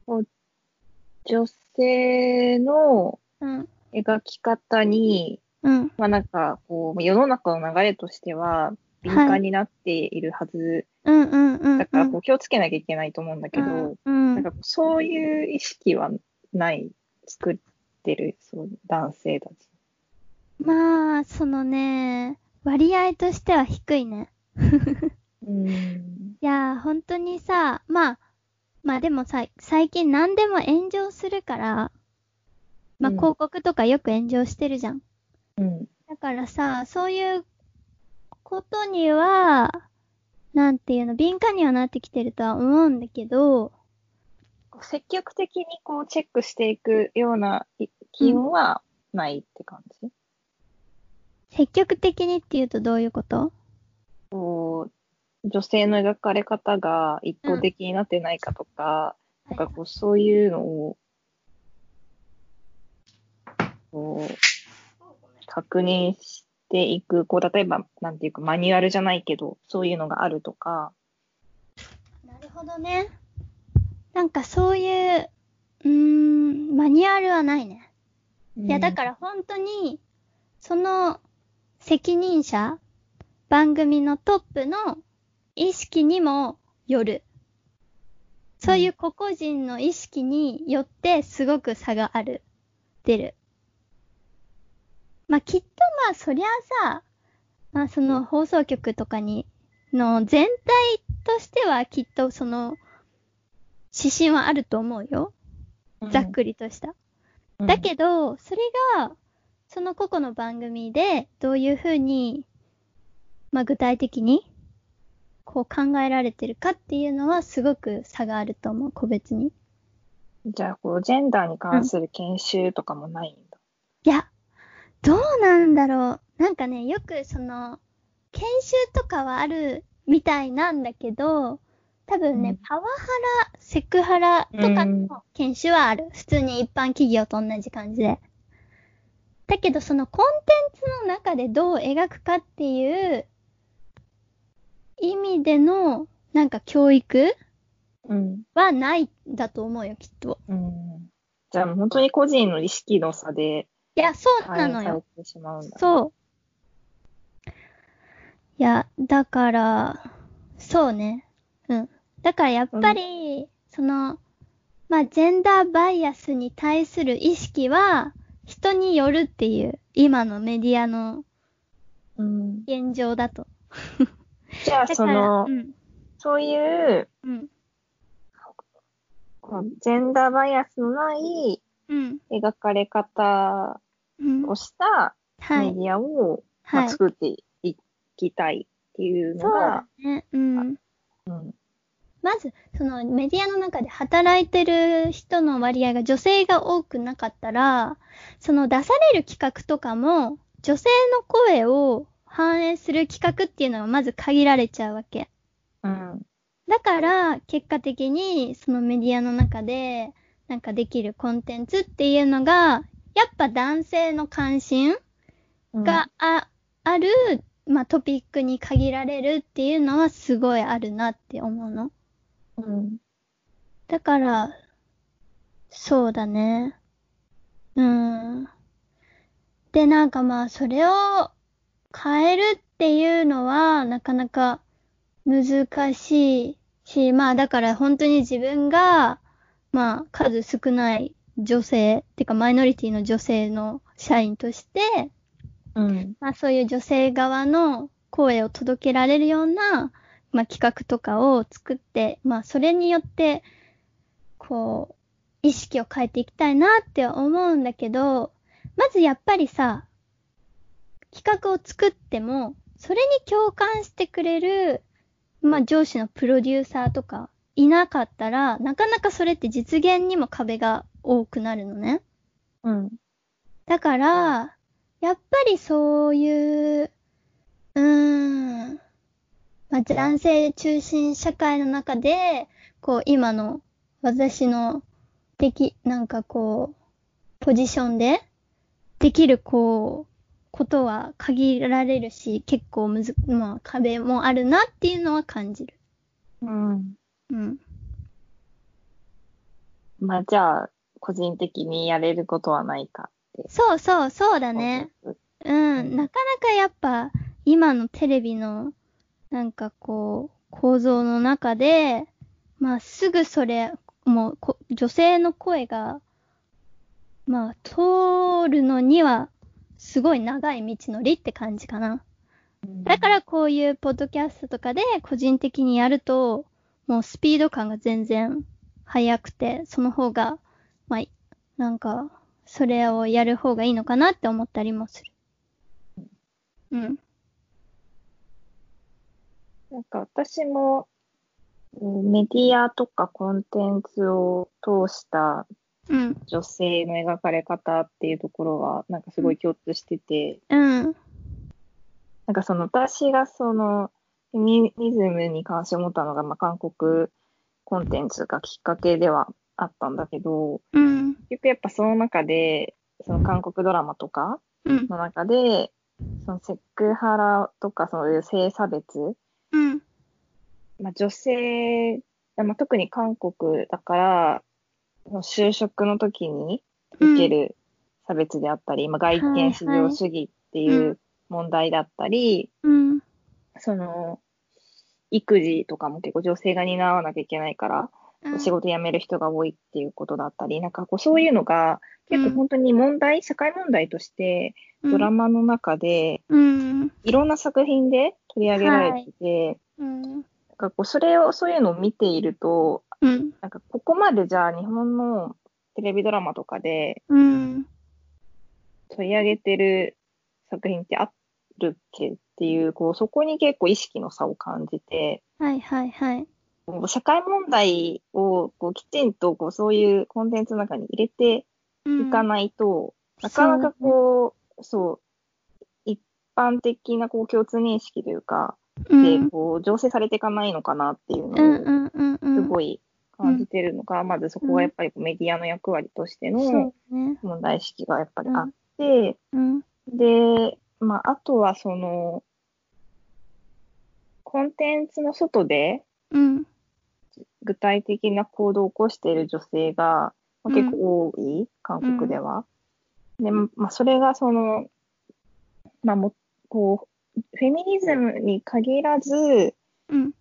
女性の
うん、
描き方に、
うん、
まあなんか、こう、世の中の流れとしては、敏感になっているはず。
うん、うん、うん。
だから、こう、気をつけなきゃいけないと思うんだけど、
うん、うん
なんか、そういう意識はない、作ってる、そう、男性たち。
まあ、そのね、割合としては低いね。
うん。
いやー、本当にさ、まあ、まあでもさ、最近何でも炎上するから、まあ
うん
広告とかよく炎上してるじゃん。
うん。
だからさ、そういうことには、なんていうの、敏感にはなってきてるとは思うんだけど、
積極的にこう、チェックしていくような気温はないって感じ、
積極的にっていうとどういうこと？
こう、女性の描かれ方が一方的になってないかとか、なんかこう、そういうのを、こう、確認していく、こう、例えば、なんていうか、マニュアルじゃないけど、そういうのがあるとか、
なるほどね。なんかそういう、うーん、マニュアルはないね。いや、だから本当に、その責任者、番組のトップの意識にもよる。そういう個々人の意識によってすごく差がある。出る。まあ、きっとまあ、そりゃさ、まあ、その放送局とかに、の全体としてはきっとその、指針はあると思うよ。
うん
ざっくりとした。
うん
だけど、それが、その個々の番組で、どういうふうに、まあ、具体的に、こう考えられてるかっていうのは、すごく差があると思う、個別に。
じゃあ、こう、ジェンダーに関する研修とかもないんだ。
いや、どうなんだろう。なんかね、よくその、研修とかはあるみたいなんだけど、多分ね、
うん
パワハラ、セクハラとか
うん
の研修はある。普通に一般企業と同じ感じで。だけどそのコンテンツの中でどう描くかっていう意味でのなんか教育
うん。
はないんだと思うよ、きっと。
うん。じゃあ本当に個人の意識の差で
いや、そうなのよ。そう。いや、だから、そうね。うん。だからやっぱり、その、まあ、ジェンダーバイアスに対する意識は、人によるっていう、今のメディアの
うん。
現状だと。
じゃあその
う、ん。
そういう、
うん。
ジェンダーバイアスのない
うん。
描かれ方
うん。
をした
はい。
メディアを、まあ、
はい。
作っていきたいっていうのが。
うん。
うん。
まず、そのメディアの中で働いてる人の割合が女性が多くなかったら、その出される企画とかも、女性の声を反映する企画っていうのがまず限られちゃうわけ。
うん。
だから、結果的にそのメディアの中で、なんかできるコンテンツっていうのが、やっぱ男性の関心
うん
があ,、ある、まあ、トピックに限られるっていうのはすごいあるなって思うの。
うん。
だから、そうだね。うん。で、なんかまあ、それを変えるっていうのは、なかなか難しいし、まあ、だから本当に自分が、まあ、数少ない女性、てかマイノリティの女性の社員として、
うん。
まあそういう女性側の声を届けられるような、まあ企画とかを作って、まあそれによって、こう、意識を変えていきたいなって思うんだけど、まずやっぱりさ、企画を作っても、それに共感してくれる、まあ上司のプロデューサーとかいなかったら、なかなかそれって実現にも壁が多くなるのね。
うん。
だから、やっぱりそういう、うーん、まあ、男性中心社会の中で、こう、今の私のでき、なんかこう、ポジションでできる、こう、ことは限られるし、結構むず、まあ、壁もあるなっていうのは感じる。
うん。
うん。
まあ、じゃあ、個人的にやれることはないかって。
そうそう、そうだね。うん、なかなかやっぱ今のテレビのなんかこう構造の中で、まあすぐそれ、もうこ女性の声が、まあ通るのにはすごい長い道のりって感じかな。
うん
だからこういうポッドキャストとかで個人的にやると、もうスピード感が全然速くて、その方が、まあ、なんか、それをやる方がいいのかなって思ったりもする。うん。
なんか私も、うんメディアとかコンテンツを通した
うん。
女性の描かれ方っていうところは、なんかすごい共通してて、
うん。
なんかその私がその、フェミニズムに関して思ったのが、まあ、韓国コンテンツがきっかけではあったんだけど、
うん。
結局やっぱその中で、その韓国ドラマとか
うん。
の中で、そのセクハラとかそういう性差別、
うん。
まあ、女性、まあ、特に韓国だから、就職の時に受ける差別であったり、まあ、外見至上主義っていう問題だったり、
うん。
その、育児とかも結構女性が担わなきゃいけないから、
うん。
仕事辞める人が多いっていうことだったり、なんかこうそういうのが結構本当に問題、社会問題としてドラマの中で
うん。
いろんな作品で取り上げられてて、
うん。
なんかこうそれを、そういうのを見ていると、
うん。
なんかここまでじゃあ日本のテレビドラマとかで
うん。
取り上げてる作品ってあるっけっていう、こうそこに結構意識の差を感じて、
はいはいはい。
社会問題をこうきちんとこうそういうコンテンツの中に入れて
うん
いかないと、なかなかこう、そう、一般的なこう共通認識というか、で、
うん。
こう、醸成されていかないのかなっていう
うん
のを、すごい感じてるのが、まずそこはやっぱりメディアの役割として
そ
の。問題意識がやっぱりあって、
うん。
で、まあ、あとはその、コンテンツの外で
うん。
具体的な行動を起こしている女性が、まあ結構多い、韓国では。で、まあ、それがその、まあ、も、こう、フェミニズムに限らず、
うん。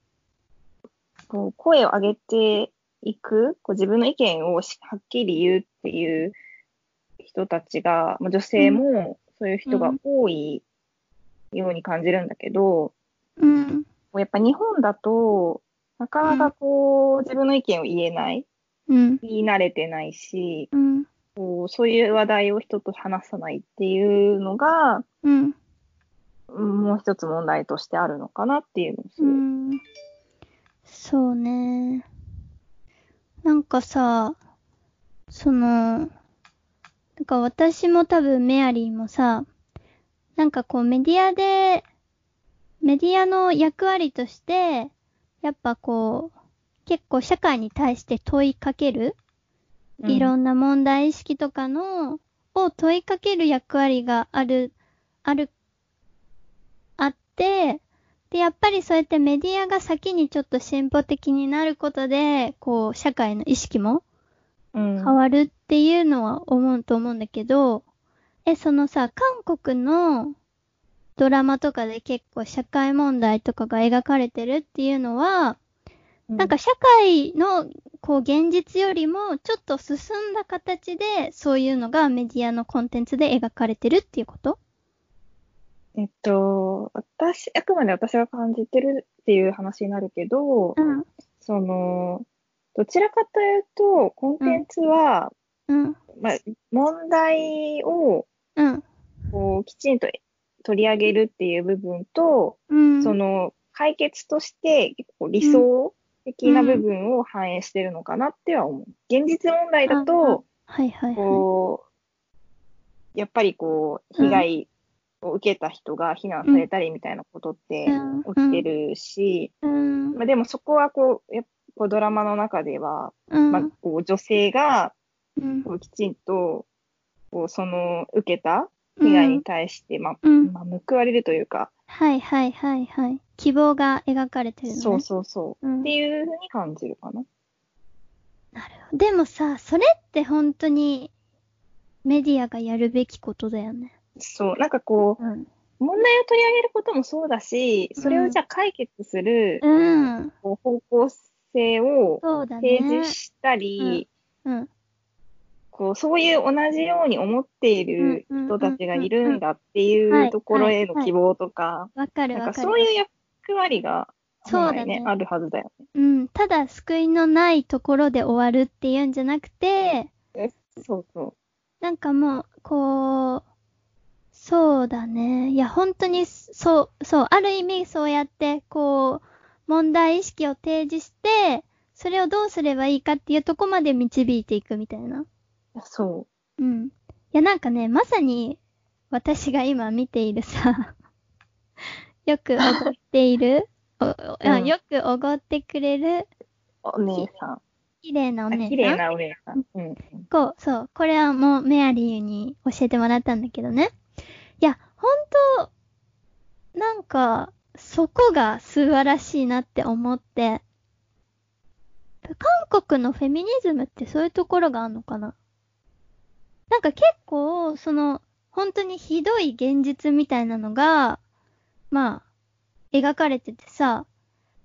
こう声を上げていく、こう自分の意見をしはっきり言うっていう人たちが、まあ女性もそういう人が多いように感じるんだけど、
うん。
やっぱ日本だと、なかなかこう、自分の意見を言えない、
うん。
言い慣れてないし、
うん。
こうそういう話題を人と話さないっていうのが、
うん。
うんもう一つ問題としてあるのかなっていうのをす。
ん。そうね。なんかさ、その、なんか私も多分メアリーもさ、なんかこうメディアで、メディアの役割として、やっぱこう、結構社会に対して問いかける、いろ
ん
んな問題意識とかの、を問いかける役割がある、ある、あって、で、やっぱりそうやってメディアが先にちょっと進歩的になることで、こう、社会の意識も
うん。
変わるっていうのは思うと思うんだけど、え、そのさ、韓国のドラマとかで結構社会問題とかが描かれてるっていうのは、なんか社会のこう現実よりもちょっと進んだ形でそういうのがメディアのコンテンツで描かれてるっていうこと？
えっと、私、あくまで私が感じてるっていう話になるけど、
うん。
その、どちらかというと、コンテンツは、
うん。
まあ、問題を、
うん。
こう、きちんと取り上げるっていう部分と、
うん。
その、解決として、結構理想的な部分を反映してるのかなっては思う。現実問題だと、
はいはいはい。
こう、やっぱりこう、被害を受けた人が非難されたりみたいなことって
うん
起きてるし、
うん。
まあ、でもそこはこう、やっぱドラマの中では、
うん。
まあ、こう女性が
うん
こうきちんと、こうその受けた被害に対して、まあ、
うん。
まあ、報われるというか、
はいはいはいはい。希望が描かれてるのね。
そうそうそう、
うん
っていうふうに感じるかな。
なるほど。でもさ、それって本当にメディアがやるべきことだよね。
そう、なんかこ
うん。
う、問題を取り上げることもそうだし、それをじゃあ解決する、
うん。
こう方向性を。提示したり、
うん。
こう、そういう同じように思っている人たちがいるんだってい
はい
うところへの希望とか、
わかる
なんか
わかる。
そういう役割が、
そうだね
ね、あるはずだよね。
うん。ただ救いのないところで終わるっていうんじゃなくて、
そうそ
なんかもう、こう、そうだね。いや、本当に、そう、そう、ある意味そうやって、こう、問題意識を提示して、それをどうすればいいかっていうとこまで導いていくみたいな。
う。そ
うん。いや、なんかね、まさに、私が今見ているさ、よくおごっている、お
うん
よくおごってくれる、
う。お姉さん。
綺麗なお
あ
姉さん。
綺麗なお姉さん。うん。
こう、そう。これはもうメアリーに教えてもらったんだけどね。いや、ほんと、なんか、そこが素晴らしいなって思って、韓国のフェミニズムってそういうところがあるのかな？なんか結構、その、本当にひどい現実みたいなのが、まあ、描かれててさ、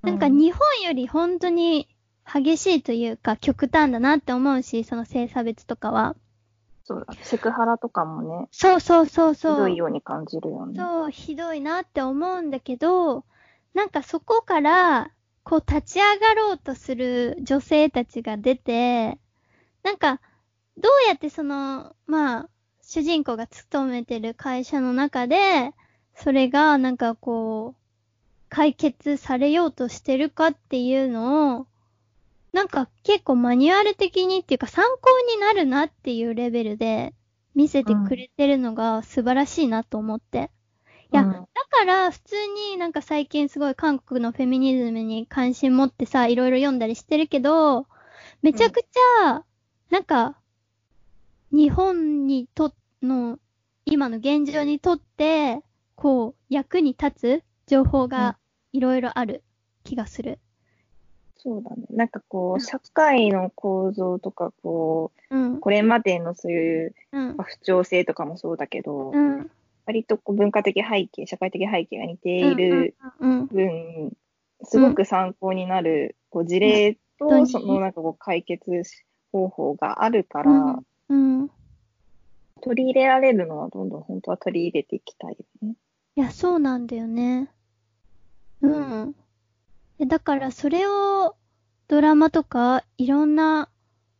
なんか
うん。
日本より本当に激しいというか極端だなって思うし、その性差別とかは。
そうだ。セクハラとかもね、
そうそうそう
ひ
そう。
どいように感じるよね。
そう、ひどいなって思うんだけど、なんかそこから、こう立ち上がろうとする女性たちが出て、なんか、どうやってその、まあ、主人公が勤めてる会社の中で、それがなんかこう、解決されようとしてるかっていうのを、なんか結構マニュアル的にっていうか参考になるなっていうレベルで見せてくれてるのが素晴らしいなと思って。いや
うん
だから普通になんか最近すごい韓国のフェミニズムに関心持ってさ、いろいろ読んだりしてるけど、めちゃくちゃ、なんか、日本にとの今の現状にとって、こう、役に立つ情報がいろいろある気がする。
そうだね。なんかこ
う
社会の構造とか、こ
うん
う、。これまでのそういう
うん
まあ。不調性とかもそうだけど、
うん。
割とこう文化的背景、社会的背景が似ている
うん。
分、すごく参考になるこう事例と、そのなんかこう解決方法があるから。取り入れられるのはどんどん本当は取り入れていきたいよね。
いや、そうなんだよね。うん。えだから、それをドラマとかいろんな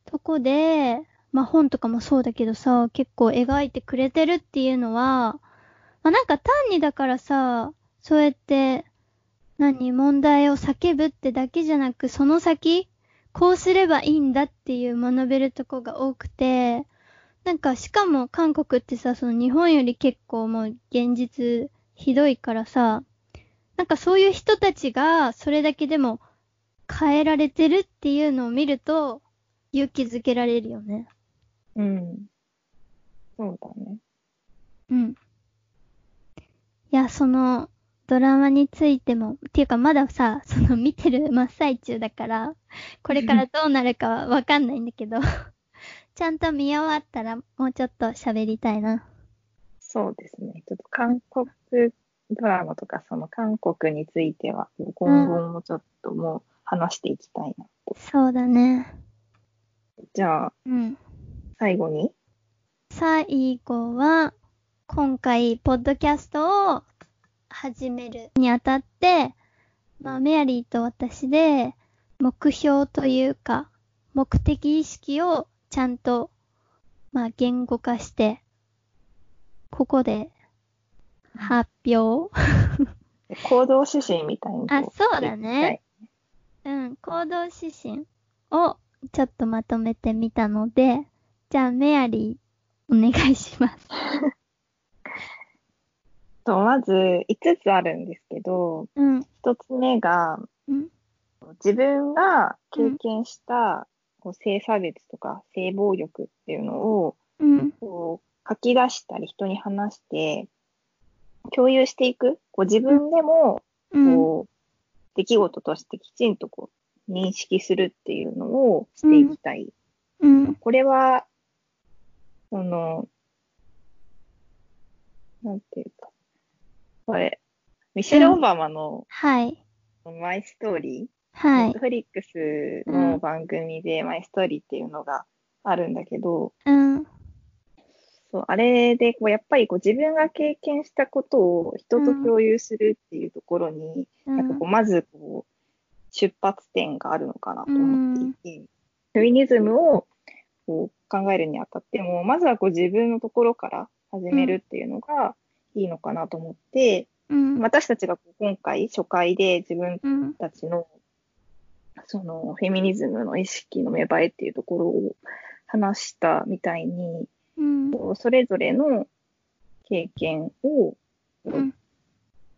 とこで、まあ本とかもそうだけどさ、結構描いてくれてるっていうのは、まあなんか単にだからさ、そうやって、何、問題を叫ぶってだけじゃなく、その先、こうすればいいんだっていう学べるとこが多くて、なんかしかも韓国ってさ、その日本より結構もう現実ひどいからさ、なんかそういう人たちがそれだけでも変えられてるっていうのを見ると勇気づけられるよね。
うん。そうだね。
うん。いや、そのドラマについても、っていうかまださ、その見てる真っ最中だから、これからどうなるかはわかんないんだけど、ちゃんと見終わったらもうちょっと喋りたいな。
そうですね。ちょっと韓国ドラマとか、その韓国については、今後もちょっともう話していきたいなと。
そうだね。
じゃあ、
うん。
最後に、
最後は、今回、ポッドキャストを始めるにあたって、まあ、メアリーと私で、目標というか、目的意識をちゃんと、まあ、言語化して、ここで、発表？
行動指針みたいにこ
あそうだね。
はい
うん、行動指針をちょっとまとめてみたので、じゃあ、メアリー、お願いします。
とまず5つあるんですけど、
うん、
1つ目が、
うん、
自分が経験したこう性差別とか性暴力っていうのを
うん、
こう書き出したり人に話して共有していくこう自分でも
うん。
こう、出来事としてきちんとこう認識するっていうのをしていきたい。
うん、
これは、その、なんていうか、これ、ミシェル・オバマの
はい。
マイストーリー、
はい。
フリックスの番組でマイストーリーっていうのがあるんだけど、
うん。
そう、あれで、こう、やっぱりこう自分が経験したことを人と共有するっていうところに、なんかこう、まずこう、出発点があるのかなと思っていて、フェミニズムをこう考えるにあたっても、まずはこう自分のところから始めるっていうのがいいのかなと思って、
うん。
私たちがこう今回初回で自分
うん。
たちの、そのフェミニズムの意識の芽生えっていうところを話したみたいに、
うん。
それぞれの経験を
うん。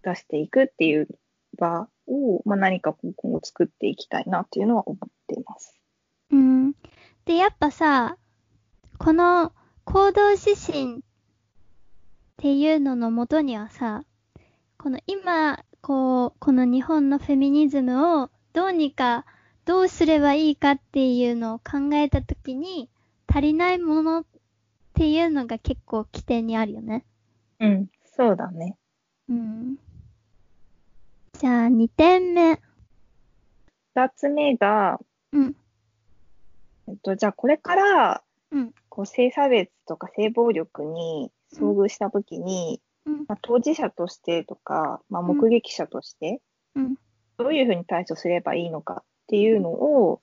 出していくっていう場を、まあ、何かこう今後作っていきたいなっていうのは思っています。
うん。で、やっぱさ、この行動指針っていうののもとにはさ、この今、こう、この日本のフェミニズムをどうにか、どうすればいいかっていうのを考えたときに、足りないものっていうのが結構起点にあるよね。
うん、そうだね。
うん。じゃあ、2点目。
二つ目が、
うん。
えっと、じゃあこれから、
うん。
こう性差別とか性暴力に遭遇したときに、
うん。
まあ、当事者としてとか、まあ、
うん
目撃者として、
うん。
どういうふうに対処すればいいのかっていうのを、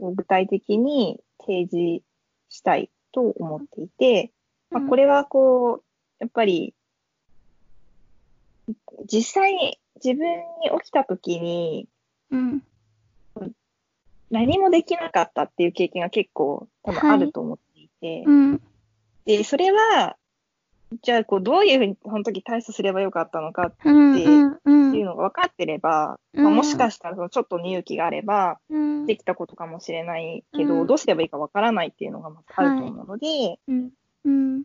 具体的に提示したいと思っていて、まあ、これはこう、やっぱり、実際に自分に起きたときに
うん。
何もできなかったっていう経験が結構多分あると思っていて、
うん。
で、それは、じゃあこうどういうふうにその時対処すればよかったのかっ
うん。
ていうのが分かってれば、
うん
まあ、もしかしたらそのちょっとの勇気があれば、
うん
できたことかもしれないけど、
うん
どうすればいいか分からないっていうのがまずあると思うので。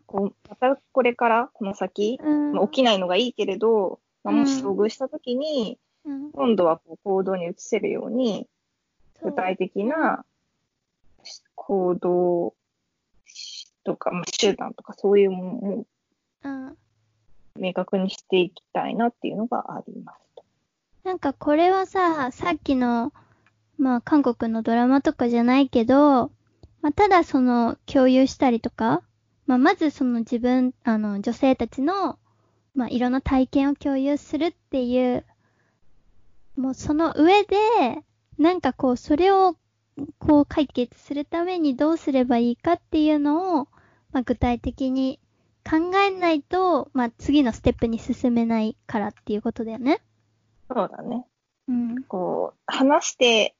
こう、またこれから、この先、
うん。
まあ起きないのがいいけれど、まあ、もし遭遇したときに、
うん。
今度はこう行動に移せるように、具体的な行動とか、まあ、手段とか、そういうものを
うん。
明確にしていきたいなっていうのがありますと。
なんかこれはさ、さっきの、まあ韓国のドラマとかじゃないけど、まあただその共有したりとか、まあまずその自分、あの女性たちの、まあいろんな体験を共有するっていう、もうその上で、なんかこうそれをこう解決するためにどうすればいいかっていうのを、まあ具体的に考えないと、まあ次のステップに進めないからっていうことだよね。
そうだね。
うん。
こう、話して、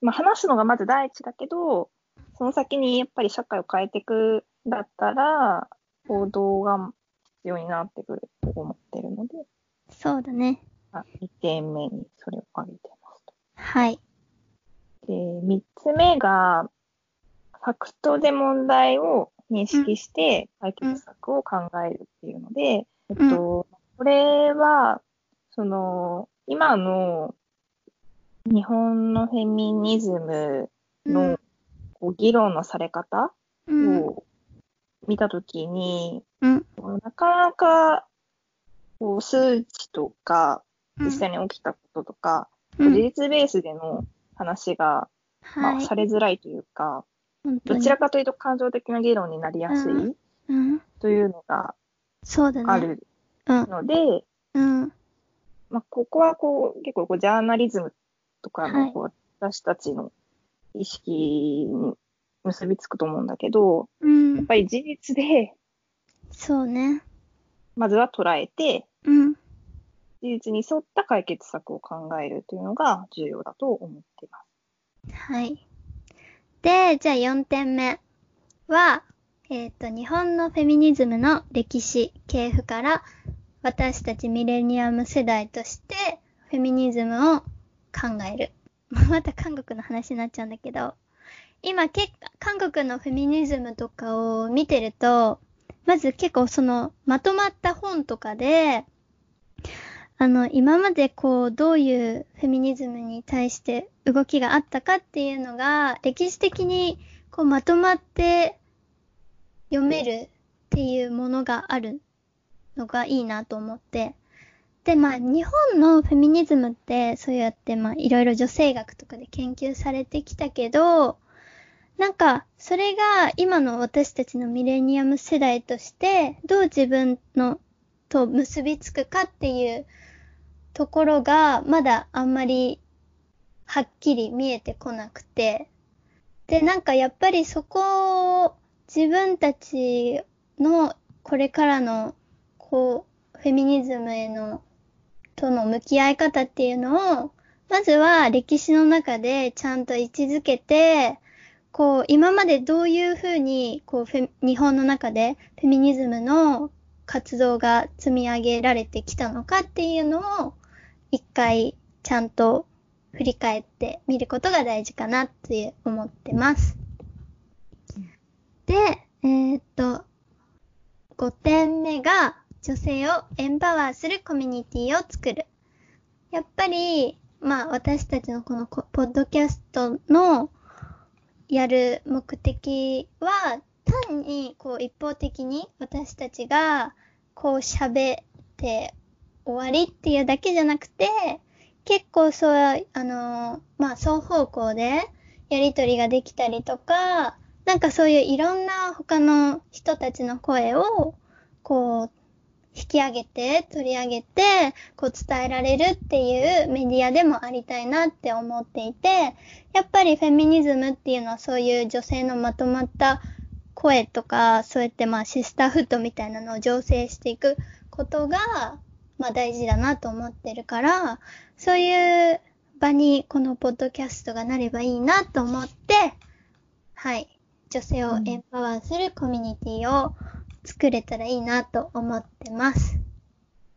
まあ、話すのがまず第一だけど、その先にやっぱり社会を変えていくんだったら、行動が必要になってくると思ってるので、
そうだね。
まあ、2点目にそれを挙げてますと。
はい。
で、3つ目が、ファクトで問題を認識して解決策を考えるっていうので、えっと、これは、その、今の日本のフェミニズムのこう議論のされ方
うん、
を見たときに、
うん、
なかなかこう数値とか、
うん、
実際に起きたこととか、
うん、
事実ベースでの話が、まあ、
はい。
されづらいというか、どちらかというと感情的な議論になりやすい
うん、
というのが。ある
うん、
ので、
うん、
まあ、ここはこう結構こうジャーナリズムとか
はい
のこう私たちの意識に結びつくと思うんだけど、
うん、
やっぱり事実で
そうね。
まずは捉えて、
うん、
事実に沿った解決策を考えるというのが重要だと思っています。
はい。で、じゃあ4点目は、えっ、と、日本のフェミニズムの歴史、系譜から、私たちミレニアム世代として、フェミニズムを考える。また韓国の話になっちゃうんだけど、今結構、韓国のフェミニズムとかを見てると、まず結構その、まとまった本とかで、あの、今までこう、どういうフェミニズムに対して動きがあったかっていうのが、歴史的にこう、まとまって読めるっていうものがあるのがいいなと思って。で、まあ、日本のフェミニズムって、そうやって、まあ、いろいろ女性学とかで研究されてきたけど、なんか、それが今の私たちのミレニアム世代として、どう自分のと結びつくかっていうところが、まだあんまりはっきり見えてこなくて。で、なんかやっぱりそこを自分たちのこれからの、こう、フェミニズムへの、との向き合い方っていうのを、まずは歴史の中でちゃんと位置づけて、こう、今までどういうふうに、こうフェ、日本の中でフェミニズムの活動が積み上げられてきたのかっていうのを、一回ちゃんと振り返ってみることが大事かなって思ってます。で、えーっと、5点目が女性をエンパワーするコミュニティを作る。やっぱり、まあ私たちのこのポポッドキャストのやる目的は単にこう一方的に私たちがこう喋って終わりっていうだけじゃなくて結構そう、あの、まあ双方向でやりとりができたりとかなんかそういういろんな他の人たちの声をこう引き上げて取り上げてこう伝えられるっていうメディアでもありたいなって思っていてやっぱりフェミニズムっていうのはそういう女性のまとまった声とか、そうやってまあシスターフットみたいなのを醸成していくことが、まあ大事だなと思ってるから、そういう場にこのポッドキャストがなればいいなと思って、はい。女性をエンパワーするコミュニティを作れたらいいなと思ってます。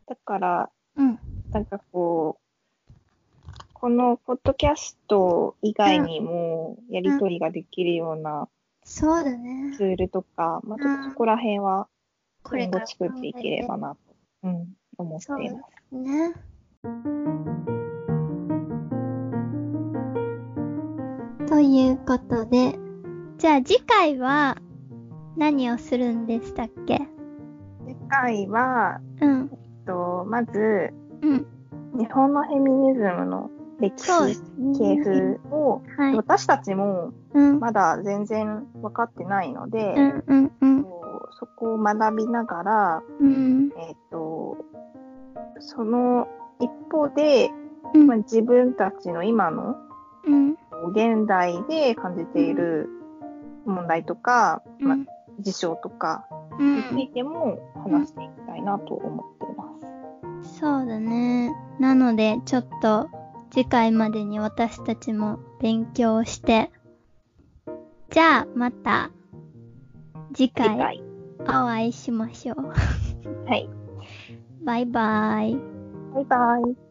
だから、
うん。
なんかこう、このポッドキャスト以外にもやりとりができるような
そうだね。
ツールとか、まあ、ちょっとそこら辺は今後作っていければなと、うん、思っています。
ね。ということで、じゃあ次回は何をするんでしたっけ？
次回は、
うん。
えっと、まず、
うん。
日本のフェミニズムの歴史
そうです、
系
ね。
譜を、
はい。
私たちも
うん。
まだ全然分かってないので、
うんうんうん。
そこを学びながら、
うん。
えっと、その一方で、
うん
まあ、自分たちの今の
うん。
現代で感じている問題とか、まあ、事象とか
う
につい
ん。
ても話していきたいなと思っています。
そうだね。なので、ちょっと次回までに私たちも勉強して、じゃあまた次
回。
お会いしましょう。
はい。
バイバイ。
バイバイ。